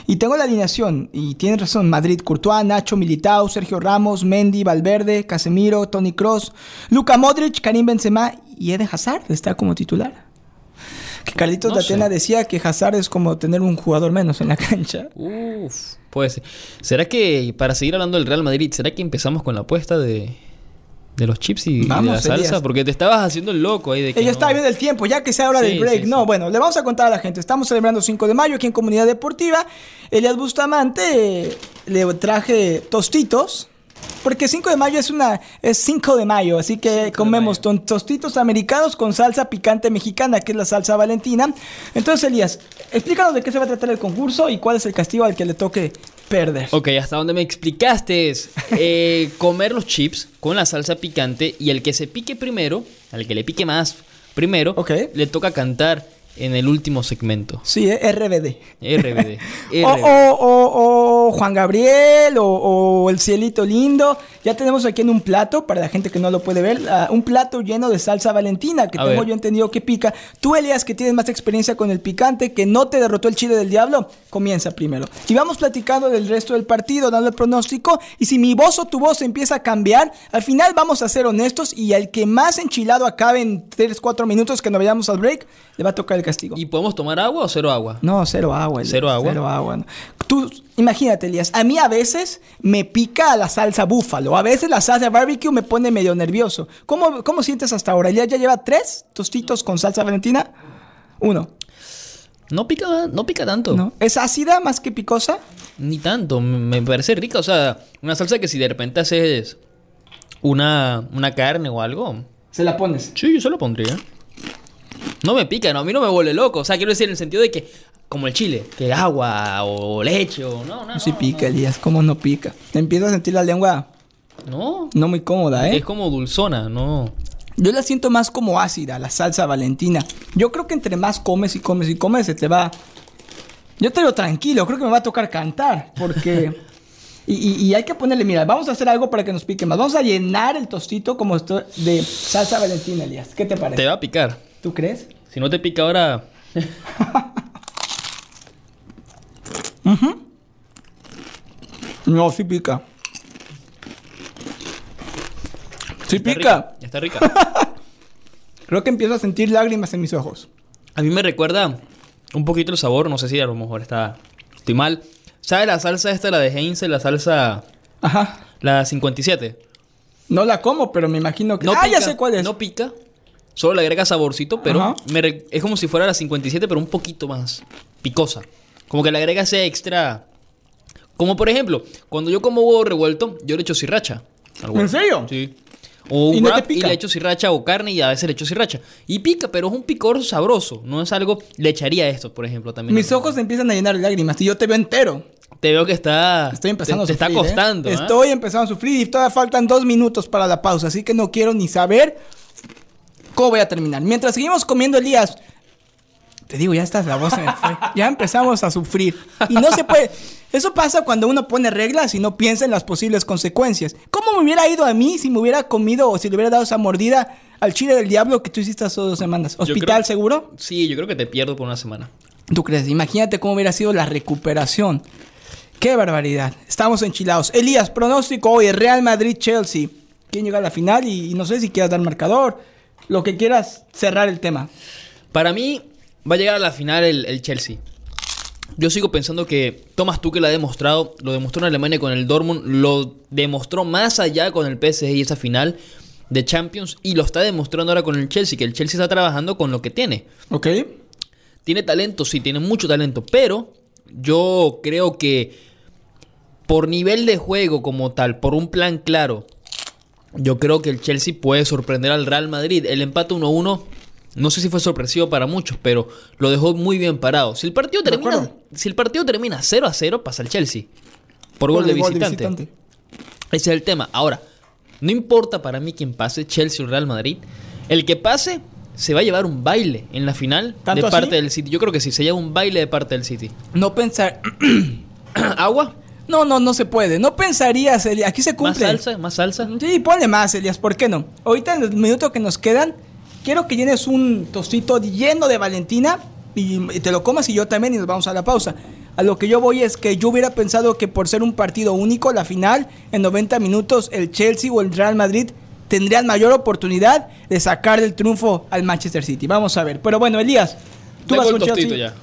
[SPEAKER 1] Y tengo la alineación, y tienes razón, Madrid, Courtois, Nacho, Militao, Sergio Ramos, Mendy, Valverde, Casemiro, Tony Cross, Luka Modric, Karim Benzema y Eden Hazard está como titular. Que Carlitos
[SPEAKER 2] No
[SPEAKER 1] decía que Hazard es como tener un jugador menos en la cancha.
[SPEAKER 2] Uf, puede ser. ¿Será que, para seguir hablando del Real Madrid, ¿será que empezamos con la apuesta de, de los chips y, de
[SPEAKER 1] Vamos,
[SPEAKER 2] la salsa?
[SPEAKER 1] Elías.
[SPEAKER 2] Porque te estabas haciendo el loco ahí de que. No.
[SPEAKER 1] está viendo el tiempo, ya que sea hora
[SPEAKER 2] Sí,
[SPEAKER 1] del break.
[SPEAKER 2] sí,
[SPEAKER 1] no,
[SPEAKER 2] sí.
[SPEAKER 1] bueno, le vamos a contar a la gente. Estamos celebrando 5 de mayo aquí en Comunidad Deportiva. Elias Bustamante eh, le traje tostitos. Porque 5 de mayo es una es 5 de mayo, así que
[SPEAKER 2] 5 de
[SPEAKER 1] comemos tostitos americanos con salsa picante mexicana, que es la salsa valentina. Entonces, Elías, explícanos de qué se va a tratar el concurso y cuál es el castigo al que le toque perder.
[SPEAKER 2] Ok, hasta donde me explicaste es *laughs* eh, comer los chips con la salsa picante y el que se pique primero, al que le pique más primero, le toca cantar en el último segmento.
[SPEAKER 1] Sí, eh, RBD.
[SPEAKER 2] RBD.
[SPEAKER 1] O, *laughs*
[SPEAKER 2] RBD.
[SPEAKER 1] o- o- o Juan Gabriel o, o el cielito lindo. Ya tenemos aquí en un plato, para la gente que no lo puede ver, un plato lleno de salsa valentina, que
[SPEAKER 2] A
[SPEAKER 1] tengo
[SPEAKER 2] ver.
[SPEAKER 1] yo entendido que pica. Tú, Elias, que tienes más experiencia con el picante, que no te derrotó el chile del diablo, comienza primero. Y vamos platicando del resto del partido, dando el pronóstico. Y si mi voz o tu voz empieza a cambiar, al final vamos a ser honestos y al que más enchilado acabe en 3-4 minutos que nos vayamos al break, le va a tocar el castigo.
[SPEAKER 2] ¿Y podemos tomar agua o cero agua?
[SPEAKER 1] No, cero agua.
[SPEAKER 2] ¿Cero agua?
[SPEAKER 1] Cero agua. no. Tú, imagínate, Elías, a mí a veces me pica la salsa búfalo, a veces la salsa barbecue me pone medio nervioso. ¿Cómo, cómo sientes hasta ahora? ¿Elías ya lleva tres tostitos con salsa valentina? Uno.
[SPEAKER 2] No pica, no pica tanto.
[SPEAKER 1] ¿no? ¿Es ácida más que picosa?
[SPEAKER 2] Ni tanto. Me parece rica. O sea, una salsa que si de repente haces una, una carne o algo.
[SPEAKER 1] Se la pones.
[SPEAKER 2] Sí, yo se lo pondría. No me pica, no, a mí no me vuelve loco. O sea, quiero decir en el sentido de que, como el chile, que agua o leche o no, no. No,
[SPEAKER 1] pica, Elías, ¿cómo no pica? Empiezo a sentir la lengua
[SPEAKER 2] No.
[SPEAKER 1] no muy cómoda, ¿eh?
[SPEAKER 2] Es como dulzona, no.
[SPEAKER 1] Yo la siento más como ácida, la salsa valentina. Yo creo que entre más comes y comes y comes, se te va. Yo te digo tranquilo, creo que me va a tocar cantar, porque. *laughs* y, y- y hay que ponerle, mira, vamos a hacer algo para que nos pique más. Vamos a llenar el tostito como esto de salsa valentina, Elías. ¿Qué te parece?
[SPEAKER 2] Te va a picar.
[SPEAKER 1] ¿Tú crees?
[SPEAKER 2] Si no te pica ahora. *laughs*
[SPEAKER 1] No, sí pica. Sí
[SPEAKER 2] está
[SPEAKER 1] pica.
[SPEAKER 2] rica, Está rica. *laughs*
[SPEAKER 1] Creo que empiezo a sentir lágrimas en mis ojos.
[SPEAKER 2] A mí me recuerda un poquito el sabor, no sé si a lo mejor está estoy mal. ¿Sabes la salsa esta, la de Heinz, la salsa
[SPEAKER 1] Ajá.
[SPEAKER 2] la 57?
[SPEAKER 1] No la como, pero me imagino que.
[SPEAKER 2] No
[SPEAKER 1] ah, ya
[SPEAKER 2] pica,
[SPEAKER 1] sé cuál es.
[SPEAKER 2] No pica. Solo le agrega saborcito, pero me re- es como si fuera la 57, pero un poquito más picosa. Como que le agrega ese extra. Como por ejemplo, cuando yo como huevo revuelto, yo le echo sriracha. al huevo.
[SPEAKER 1] ¿En serio?
[SPEAKER 2] Sí. O
[SPEAKER 1] ¿Y
[SPEAKER 2] un
[SPEAKER 1] no te
[SPEAKER 2] wrap y le echo sriracha o carne y a veces le echo sriracha. Y pica, pero es un picor sabroso. No es algo... Le echaría esto, por ejemplo, también.
[SPEAKER 1] Mis ojos se empiezan a llenar de lágrimas y yo te veo entero.
[SPEAKER 2] Te veo que está...
[SPEAKER 1] Estoy empezando
[SPEAKER 2] te,
[SPEAKER 1] a
[SPEAKER 2] te
[SPEAKER 1] sufrir.
[SPEAKER 2] está
[SPEAKER 1] ¿eh?
[SPEAKER 2] costando. ¿eh?
[SPEAKER 1] Estoy empezando a sufrir y todavía faltan dos minutos para la pausa, así que no quiero ni saber cómo voy a terminar. Mientras seguimos comiendo, Elías, te digo, ya estás, la voz se me fue. Ya empezamos a sufrir. Y no se puede. Eso pasa cuando uno pone reglas y no piensa en las posibles consecuencias. ¿Cómo me hubiera ido a mí si me hubiera comido o si le hubiera dado esa mordida al chile del diablo que tú hiciste hace dos semanas? ¿Hospital
[SPEAKER 2] creo-
[SPEAKER 1] seguro?
[SPEAKER 2] Sí, yo creo que te pierdo por una semana.
[SPEAKER 1] ¿Tú crees? Imagínate cómo hubiera sido la recuperación. ¡Qué barbaridad! Estamos enchilados. Elías, pronóstico hoy, Real Madrid-Chelsea. ¿Quién llega a la final? Y, y no sé si quieras dar marcador. Lo que quieras cerrar el tema.
[SPEAKER 2] Para mí va a llegar a la final el, el Chelsea. Yo sigo pensando que Thomas Tuchel ha demostrado, lo demostró en Alemania con el Dortmund, lo demostró más allá con el PSG y esa final de Champions y lo está demostrando ahora con el Chelsea, que el Chelsea está trabajando con lo que tiene.
[SPEAKER 1] ¿Ok?
[SPEAKER 2] tiene talento, sí, tiene mucho talento, pero yo creo que por nivel de juego como tal, por un plan claro, yo creo que el Chelsea puede sorprender al Real Madrid. El empate 1-1 no sé si fue sorpresivo para muchos, pero lo dejó muy bien parado. Si el partido termina, si el partido termina 0 a 0, pasa el Chelsea. Por, gol, de, visitante. Ese es el tema. Ahora, no importa para mí quién pase, Chelsea o Real Madrid. El que pase se va a llevar un baile en la final de parte del City. Yo creo que sí, se lleva un baile de parte del City.
[SPEAKER 1] No pensar. *clears throat*
[SPEAKER 2] ¿Agua?
[SPEAKER 1] No, no, no se puede. No pensarías, Elias. Aquí se cumple.
[SPEAKER 2] ¿Más salsa? ¿Más salsa?
[SPEAKER 1] Sí, ponle más, Elias. ¿Por qué no? Ahorita en los minutos que nos quedan, quiero que llenes un tostito lleno de Valentina y, te lo comas y yo también y nos vamos a la pausa. A lo que yo voy es que yo hubiera pensado que por ser un partido único, la final, en 90 minutos, el Chelsea o el Real Madrid tendrían mayor oportunidad de sacar el triunfo al Manchester City. Vamos a ver. Pero bueno, Elías,
[SPEAKER 2] tú vas con Chelsea. Ya.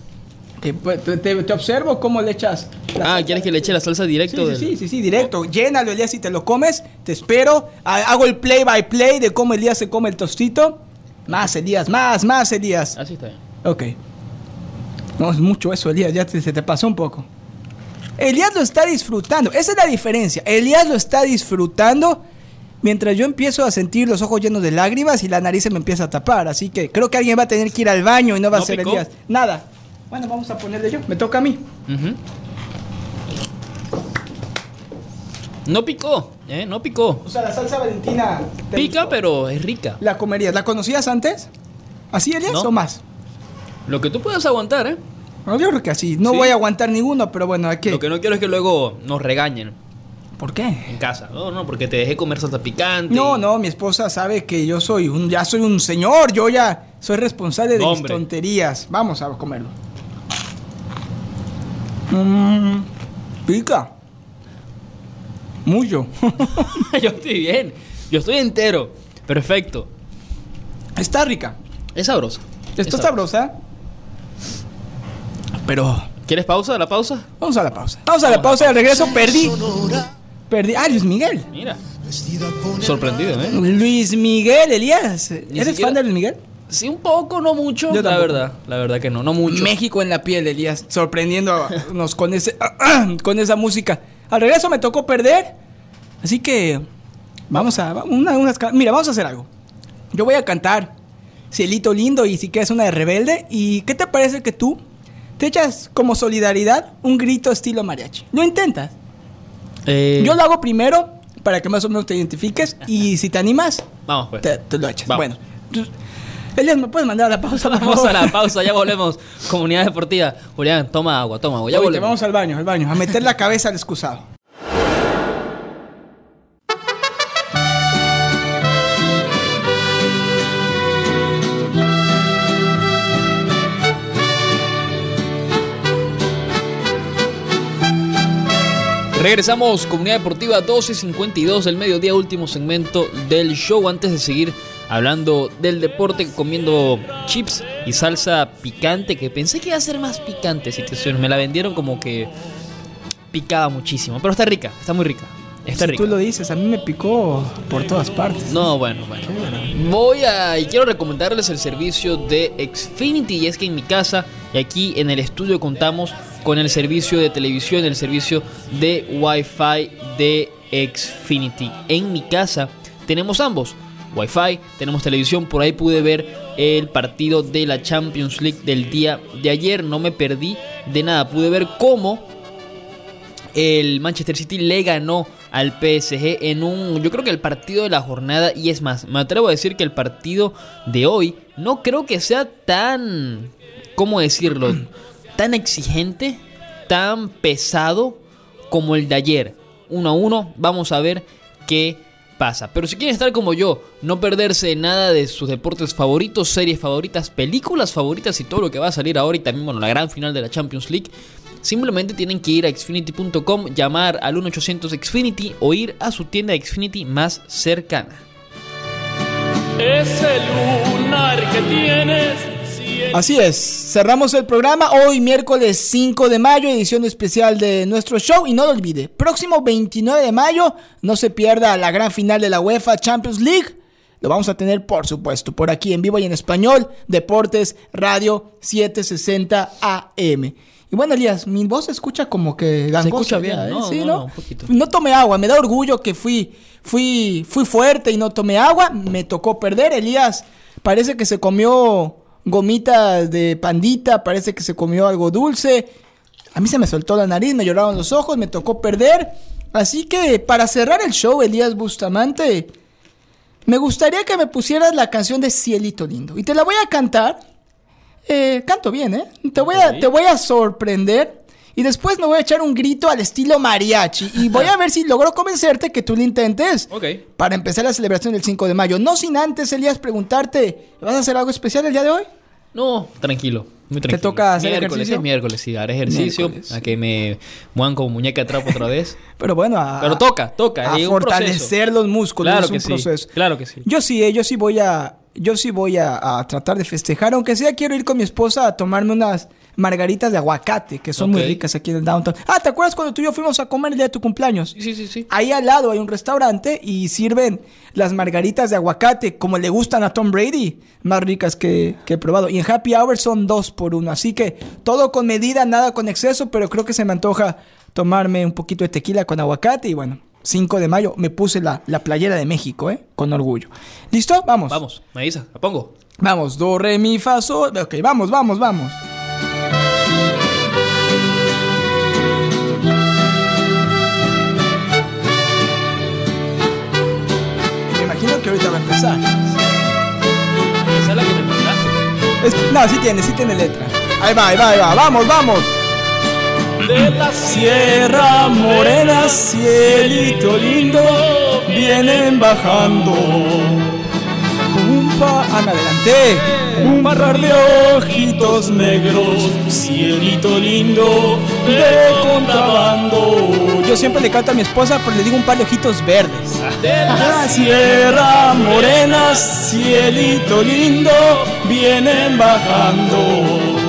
[SPEAKER 1] Pues, te, observo cómo le echas.
[SPEAKER 2] Ah, ¿quieres que le eche la salsa directo?
[SPEAKER 1] Sí, sí, sí, sí, directo. Llénalo, Elías, y te lo comes. Te espero. Hago el play by play de cómo Elías se come el tostito. Más, Elías, más, más, Elías.
[SPEAKER 2] Así está bien.
[SPEAKER 1] Ok. No, es mucho eso, Elías, ya se te pasó un poco. Elías lo está disfrutando, esa es la diferencia. Elías lo está disfrutando mientras yo empiezo a sentir los ojos llenos de lágrimas y la nariz se me empieza a tapar. Así que creo que alguien va a tener que ir al baño y no va a ser Elías. Nada. Bueno, vamos a ponerle yo. Me toca a mí.
[SPEAKER 2] No picó, ¿eh? No picó.
[SPEAKER 1] O sea, la salsa valentina.
[SPEAKER 2] Pica, pero es rica.
[SPEAKER 1] ¿La comerías? ¿La conocías antes? ¿Así, Elias, o más?
[SPEAKER 2] Lo que tú puedas aguantar, ¿eh?
[SPEAKER 1] yo creo que así. No voy a aguantar ninguno, pero bueno, aquí.
[SPEAKER 2] Lo que no quiero es que luego nos regañen.
[SPEAKER 1] ¿Por qué?
[SPEAKER 2] En casa. No, no, porque te dejé comer salsa picante.
[SPEAKER 1] No, no, mi esposa sabe que yo soy un, ya soy un señor, yo ya soy responsable de mis tonterías. Vamos a comerlo. Mmm, pica. Mucho. *laughs*
[SPEAKER 2] yo estoy bien. Yo estoy entero. Perfecto.
[SPEAKER 1] Está rica.
[SPEAKER 2] Es sabrosa.
[SPEAKER 1] Está sabrosa. Pero.
[SPEAKER 2] ¿Quieres pausa? ¿La pausa?
[SPEAKER 1] Vamos a la pausa. Vamos a la pausa. De regreso perdí. Perdí. Ah, Luis Miguel.
[SPEAKER 2] Mira. Sorprendido, ¿eh?
[SPEAKER 1] Luis Miguel, Elías. ¿Eres fan de Luis Miguel?
[SPEAKER 2] Sí, un poco, no mucho. la verdad, la verdad que no, no mucho.
[SPEAKER 1] México en la piel, Elías, sorprendiéndonos con ese *clears throat* con esa música. Al regreso me tocó perder. Así que vamos a mira, vamos a hacer algo. Yo voy a cantar Cielito lindo y si quieres una de rebelde y ¿qué te parece que tú te echas como solidaridad un grito estilo mariachi? ¿Lo intentas? Eh, Yo lo hago primero para que más o menos te identifiques y *laughs* si te animas,
[SPEAKER 2] vamos pues.
[SPEAKER 1] Te, lo echas. Bueno. Elias, ¿me puedes mandar a la pausa? *laughs*
[SPEAKER 2] Vamos a la pausa, ya volvemos. Comunidad Deportiva. Julián, toma agua, toma agua. Ya volvemos.
[SPEAKER 1] Vamos al baño, al baño, a meter la cabeza al excusado.
[SPEAKER 2] Regresamos, Comunidad Deportiva 12.52 del mediodía, último segmento del show. Antes de seguir hablando del deporte, comiendo chips y salsa picante, que pensé que iba a ser más picante, si me la vendieron como que picaba muchísimo, pero está rica, está muy rica. Está
[SPEAKER 1] si tú lo dices, a mí me picó por todas partes.
[SPEAKER 2] No, bueno, bueno. Voy a y quiero recomendarles el servicio de Xfinity y es que en mi casa y aquí en el estudio contamos con el servicio de televisión, el servicio de Wi-Fi de Xfinity. En mi casa tenemos ambos. Wi-Fi, tenemos televisión, por ahí pude ver el partido de la Champions League del día de ayer, no me perdí de nada, pude ver cómo el Manchester City le ganó al PSG en un, yo creo que el partido de la jornada, y es más, me atrevo a decir que el partido de hoy no creo que sea tan, ¿cómo decirlo? *clears throat* Tan exigente, tan pesado como el de ayer. Uno a uno, vamos a ver qué pasa. Pero si quieren estar como yo, no perderse nada de sus deportes favoritos, series favoritas, películas favoritas y todo lo que va a salir ahora y también, bueno, la gran final de la Champions League, simplemente tienen que ir a xfinity.com, llamar al 1800 Xfinity o ir a su tienda Xfinity más cercana.
[SPEAKER 1] Así es, cerramos el programa hoy miércoles 5 de mayo, edición especial de nuestro show y no lo olvide, próximo 29 de mayo no se pierda la gran final de la UEFA Champions League. lo vamos a tener, por supuesto, por aquí en vivo y en español, Deportes Radio 760 AM. Y bueno, Elías, mi voz se escucha como que gangosa
[SPEAKER 2] escucha bien,
[SPEAKER 1] ¿eh?
[SPEAKER 2] ¿no?
[SPEAKER 1] Sí,
[SPEAKER 2] No,
[SPEAKER 1] ¿no?
[SPEAKER 2] no, un poquito.
[SPEAKER 1] No tomé agua, me da orgullo que fui, fui, fui fuerte y no tomé agua, me tocó perder. Elías parece que se comió gomitas de pandita, parece que se comió algo dulce. A mí se me soltó la nariz, me lloraron los ojos, me tocó perder. Así que para cerrar el show, Elías Bustamante, me gustaría que me pusieras la canción de Cielito Lindo. Y te la voy a cantar. Eh, canto bien, ¿eh? Te voy, a, te voy a sorprender. Y después me voy a echar un grito al estilo mariachi. Y voy a ver si logro convencerte que tú lo intentes.
[SPEAKER 2] Ok.
[SPEAKER 1] Para empezar la celebración del 5 de mayo. No sin antes, Elías, preguntarte, ¿vas a hacer algo especial el día de hoy?
[SPEAKER 2] No, tranquilo. Muy tranquilo.
[SPEAKER 1] toca hacer
[SPEAKER 2] miércoles,
[SPEAKER 1] ejercicio?
[SPEAKER 2] es miércoles, sí, haré ejercicio.
[SPEAKER 1] Miércoles.
[SPEAKER 2] A que me muevan como muñeca de trapo otra vez. *laughs*
[SPEAKER 1] Pero bueno, a,
[SPEAKER 2] Pero toca, toca,
[SPEAKER 1] A
[SPEAKER 2] un
[SPEAKER 1] fortalecer los músculos.
[SPEAKER 2] Claro
[SPEAKER 1] es un
[SPEAKER 2] que sí.
[SPEAKER 1] proceso.
[SPEAKER 2] Claro que sí.
[SPEAKER 1] Yo sí, eh, yo sí voy a, yo sí voy a, a tratar de festejar, aunque sea quiero ir con mi esposa a tomarme unas margaritas de aguacate, que son muy ricas aquí en el downtown. Ah, ¿te acuerdas cuando tú y yo fuimos a comer el día de tu cumpleaños?
[SPEAKER 2] Sí, sí, sí, sí.
[SPEAKER 1] Ahí al lado hay un restaurante y sirven las margaritas de aguacate como le gustan a Tom Brady, más ricas que, que he probado. Y en Happy Hour son dos por uno, así que todo con medida, nada con exceso, pero creo que se me antoja tomarme un poquito de tequila con aguacate y bueno, 5 de mayo me puse la, la playera de México, ¿eh? Con orgullo. ¿Listo? Vamos.
[SPEAKER 2] Vamos, me la pongo.
[SPEAKER 1] Vamos, do, re, mi, fa, sol. Ok, vamos, vamos, vamos. Me imagino que ahorita va a empezar.
[SPEAKER 2] Esa es la que me mandaste.
[SPEAKER 1] Es- no, sí tiene, sí tiene letra. Ahí va, ahí va, ahí va. Vamos, vamos.
[SPEAKER 2] De la
[SPEAKER 1] Sierra Morena, cielito lindo, vienen bajando. Un pa... Me adelanté. Un barrar de ojitos negros, cielito lindo, de contrabando. Yo siempre le canto a mi esposa, pero le digo un par de ojitos verdes.
[SPEAKER 2] De
[SPEAKER 1] La Sierra Morena, cielito lindo, vienen bajando.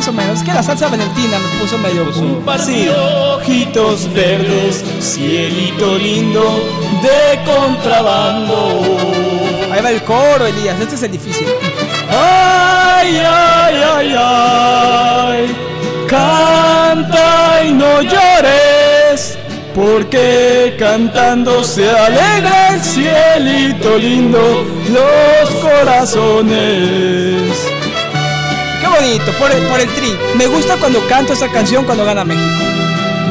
[SPEAKER 1] Más o menos, que la salsa valentina me puso medio
[SPEAKER 2] Puso un par
[SPEAKER 1] Sí.
[SPEAKER 2] de
[SPEAKER 1] ojitos verdes, cielito lindo, de contrabando. Ahí va el coro, Elías, este es el difícil. Ay, ay, ay, ay, canta y no llores, porque cantando se alegra el cielito lindo, los corazones. Bonito, por el, por el tri. Me gusta cuando canto esa canción cuando gana México.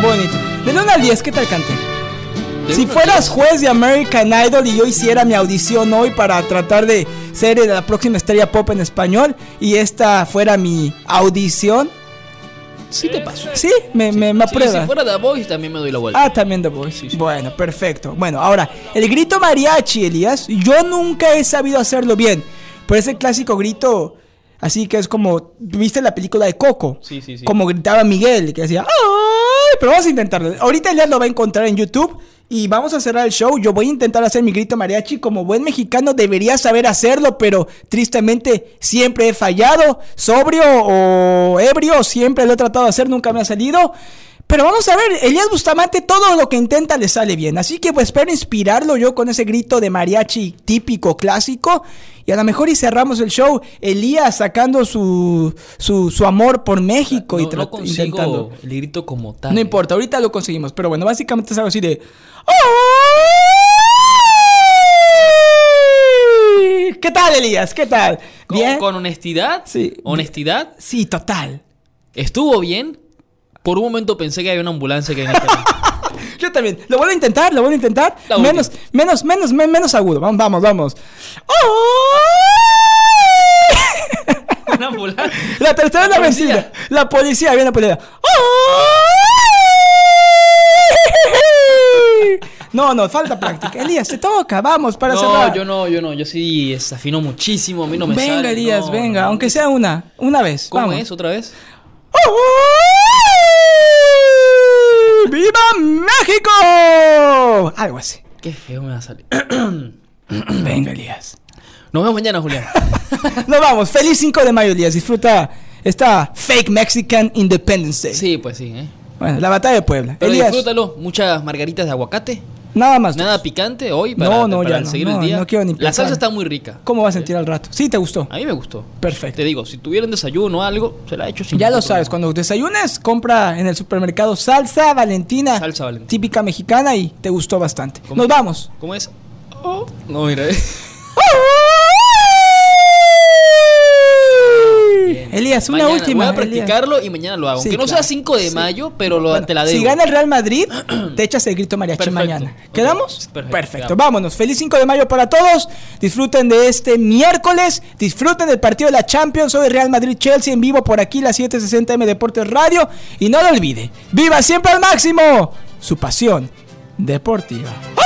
[SPEAKER 1] Bonito. De 1 al 10, ¿qué tal canté? Si fueras juez de American Idol y yo hiciera mi audición hoy para tratar de ser la próxima estrella pop en español y esta fuera mi audición,
[SPEAKER 2] Sí te paso.
[SPEAKER 1] sí, me, me, me
[SPEAKER 2] Sí,
[SPEAKER 1] aprueba.
[SPEAKER 2] si fuera The Voice también me doy la vuelta.
[SPEAKER 1] Ah, también The Voice. Bueno, perfecto. Bueno, ahora, el grito mariachi, Elías, yo nunca he sabido hacerlo bien. Pero ese clásico grito, así que es como, ¿viste la película de Coco?
[SPEAKER 2] Sí, sí, sí.
[SPEAKER 1] Como gritaba Miguel, que decía, ¡ay! Pero vamos a intentarlo. Ahorita Elías lo va a encontrar en YouTube. Y vamos a cerrar el show. Yo voy a intentar hacer mi grito mariachi. Como buen mexicano debería saber hacerlo, pero tristemente siempre he fallado. Sobrio o ebrio, siempre lo he tratado de hacer, nunca me ha salido. Pero vamos a ver, Elías Bustamante todo lo que intenta le sale bien. Así que pues espero inspirarlo yo con ese grito de mariachi típico, clásico. Y a lo mejor y cerramos el show, Elías sacando su, su, su amor por México y
[SPEAKER 2] no, consigo
[SPEAKER 1] intentando.
[SPEAKER 2] el grito como tal.
[SPEAKER 1] No importa, ahorita lo conseguimos. Pero bueno, básicamente es algo así de... ¿Qué tal, Elías? ¿Qué tal?
[SPEAKER 2] Con,
[SPEAKER 1] ¿Bien?
[SPEAKER 2] con honestidad.
[SPEAKER 1] Sí.
[SPEAKER 2] Honestidad.
[SPEAKER 1] Sí, total.
[SPEAKER 2] Estuvo bien. Por un momento pensé que había una ambulancia que ahí. *laughs*
[SPEAKER 1] Yo también. Lo vuelvo a intentar, lo vuelvo a intentar.
[SPEAKER 2] La
[SPEAKER 1] menos,
[SPEAKER 2] última.
[SPEAKER 1] menos, menos, me- menos agudo. Vamos, vamos, vamos. ¡Ay!
[SPEAKER 2] Una ambulancia.
[SPEAKER 1] La tercera es la
[SPEAKER 2] policía.
[SPEAKER 1] vencida. La policía, viene la policía. ¡Ay! No, no, falta práctica. Elías, te toca, vamos, para
[SPEAKER 2] No,
[SPEAKER 1] cerrar.
[SPEAKER 2] yo no, yo no. Yo sí desafino muchísimo. A mí no me
[SPEAKER 1] venga,
[SPEAKER 2] sale.
[SPEAKER 1] Elías,
[SPEAKER 2] no,
[SPEAKER 1] venga,
[SPEAKER 2] no.
[SPEAKER 1] aunque sea una, una vez.
[SPEAKER 2] ¿Cómo
[SPEAKER 1] vamos.
[SPEAKER 2] es otra vez?
[SPEAKER 1] ¡Ay! ¡Viva México! Algo así.
[SPEAKER 2] Qué feo me va a salir. *clears throat*
[SPEAKER 1] Venga, Elías.
[SPEAKER 2] Nos vemos mañana, Julián. *laughs*
[SPEAKER 1] Nos vamos. Feliz 5 de mayo, Elías. Disfruta esta fake Mexican Independence Day.
[SPEAKER 2] Sí, pues sí, ¿eh?
[SPEAKER 1] Bueno, la batalla de Puebla.
[SPEAKER 2] Pero
[SPEAKER 1] Elías.
[SPEAKER 2] disfrútalo. Muchas margaritas de aguacate.
[SPEAKER 1] Nada más.
[SPEAKER 2] Nada picante hoy para,
[SPEAKER 1] No, no,
[SPEAKER 2] para
[SPEAKER 1] ya no,
[SPEAKER 2] seguir el día.
[SPEAKER 1] no quiero ni
[SPEAKER 2] La salsa está muy rica.
[SPEAKER 1] ¿Cómo vas a sentir al rato? Sí, te gustó.
[SPEAKER 2] A mí me gustó.
[SPEAKER 1] Perfecto.
[SPEAKER 2] Te digo, si tuvieran desayuno o algo, se la he hecho sin
[SPEAKER 1] Ya lo sabes,
[SPEAKER 2] problema.
[SPEAKER 1] cuando desayunes, compra en el supermercado salsa valentina,
[SPEAKER 2] Salsa Valentina.
[SPEAKER 1] típica mexicana y te gustó bastante. Nos vamos.
[SPEAKER 2] ¿Cómo es? Oh, no, mira. eh. *laughs* Bien.
[SPEAKER 1] Elías, una
[SPEAKER 2] Mañana
[SPEAKER 1] última.
[SPEAKER 2] Voy a
[SPEAKER 1] Elías.
[SPEAKER 2] practicarlo y mañana lo hago.
[SPEAKER 1] Sí,
[SPEAKER 2] Aunque no
[SPEAKER 1] claro.
[SPEAKER 2] sea 5 de
[SPEAKER 1] Sí.
[SPEAKER 2] mayo, pero lo,
[SPEAKER 1] Bueno,
[SPEAKER 2] te la debo.
[SPEAKER 1] si gana el Real Madrid, *clears throat* te echas el grito mariachi
[SPEAKER 2] Perfecto.
[SPEAKER 1] mañana. ¿Quedamos?
[SPEAKER 2] Perfecto.
[SPEAKER 1] Vámonos. Feliz 5 de mayo para todos. Disfruten de este miércoles. Disfruten del partido de la Champions. Hoy Real Madrid-Chelsea en vivo por aquí, la 760M Deportes Radio. Y no lo olvide, viva siempre al máximo su pasión deportiva. ¡Ah!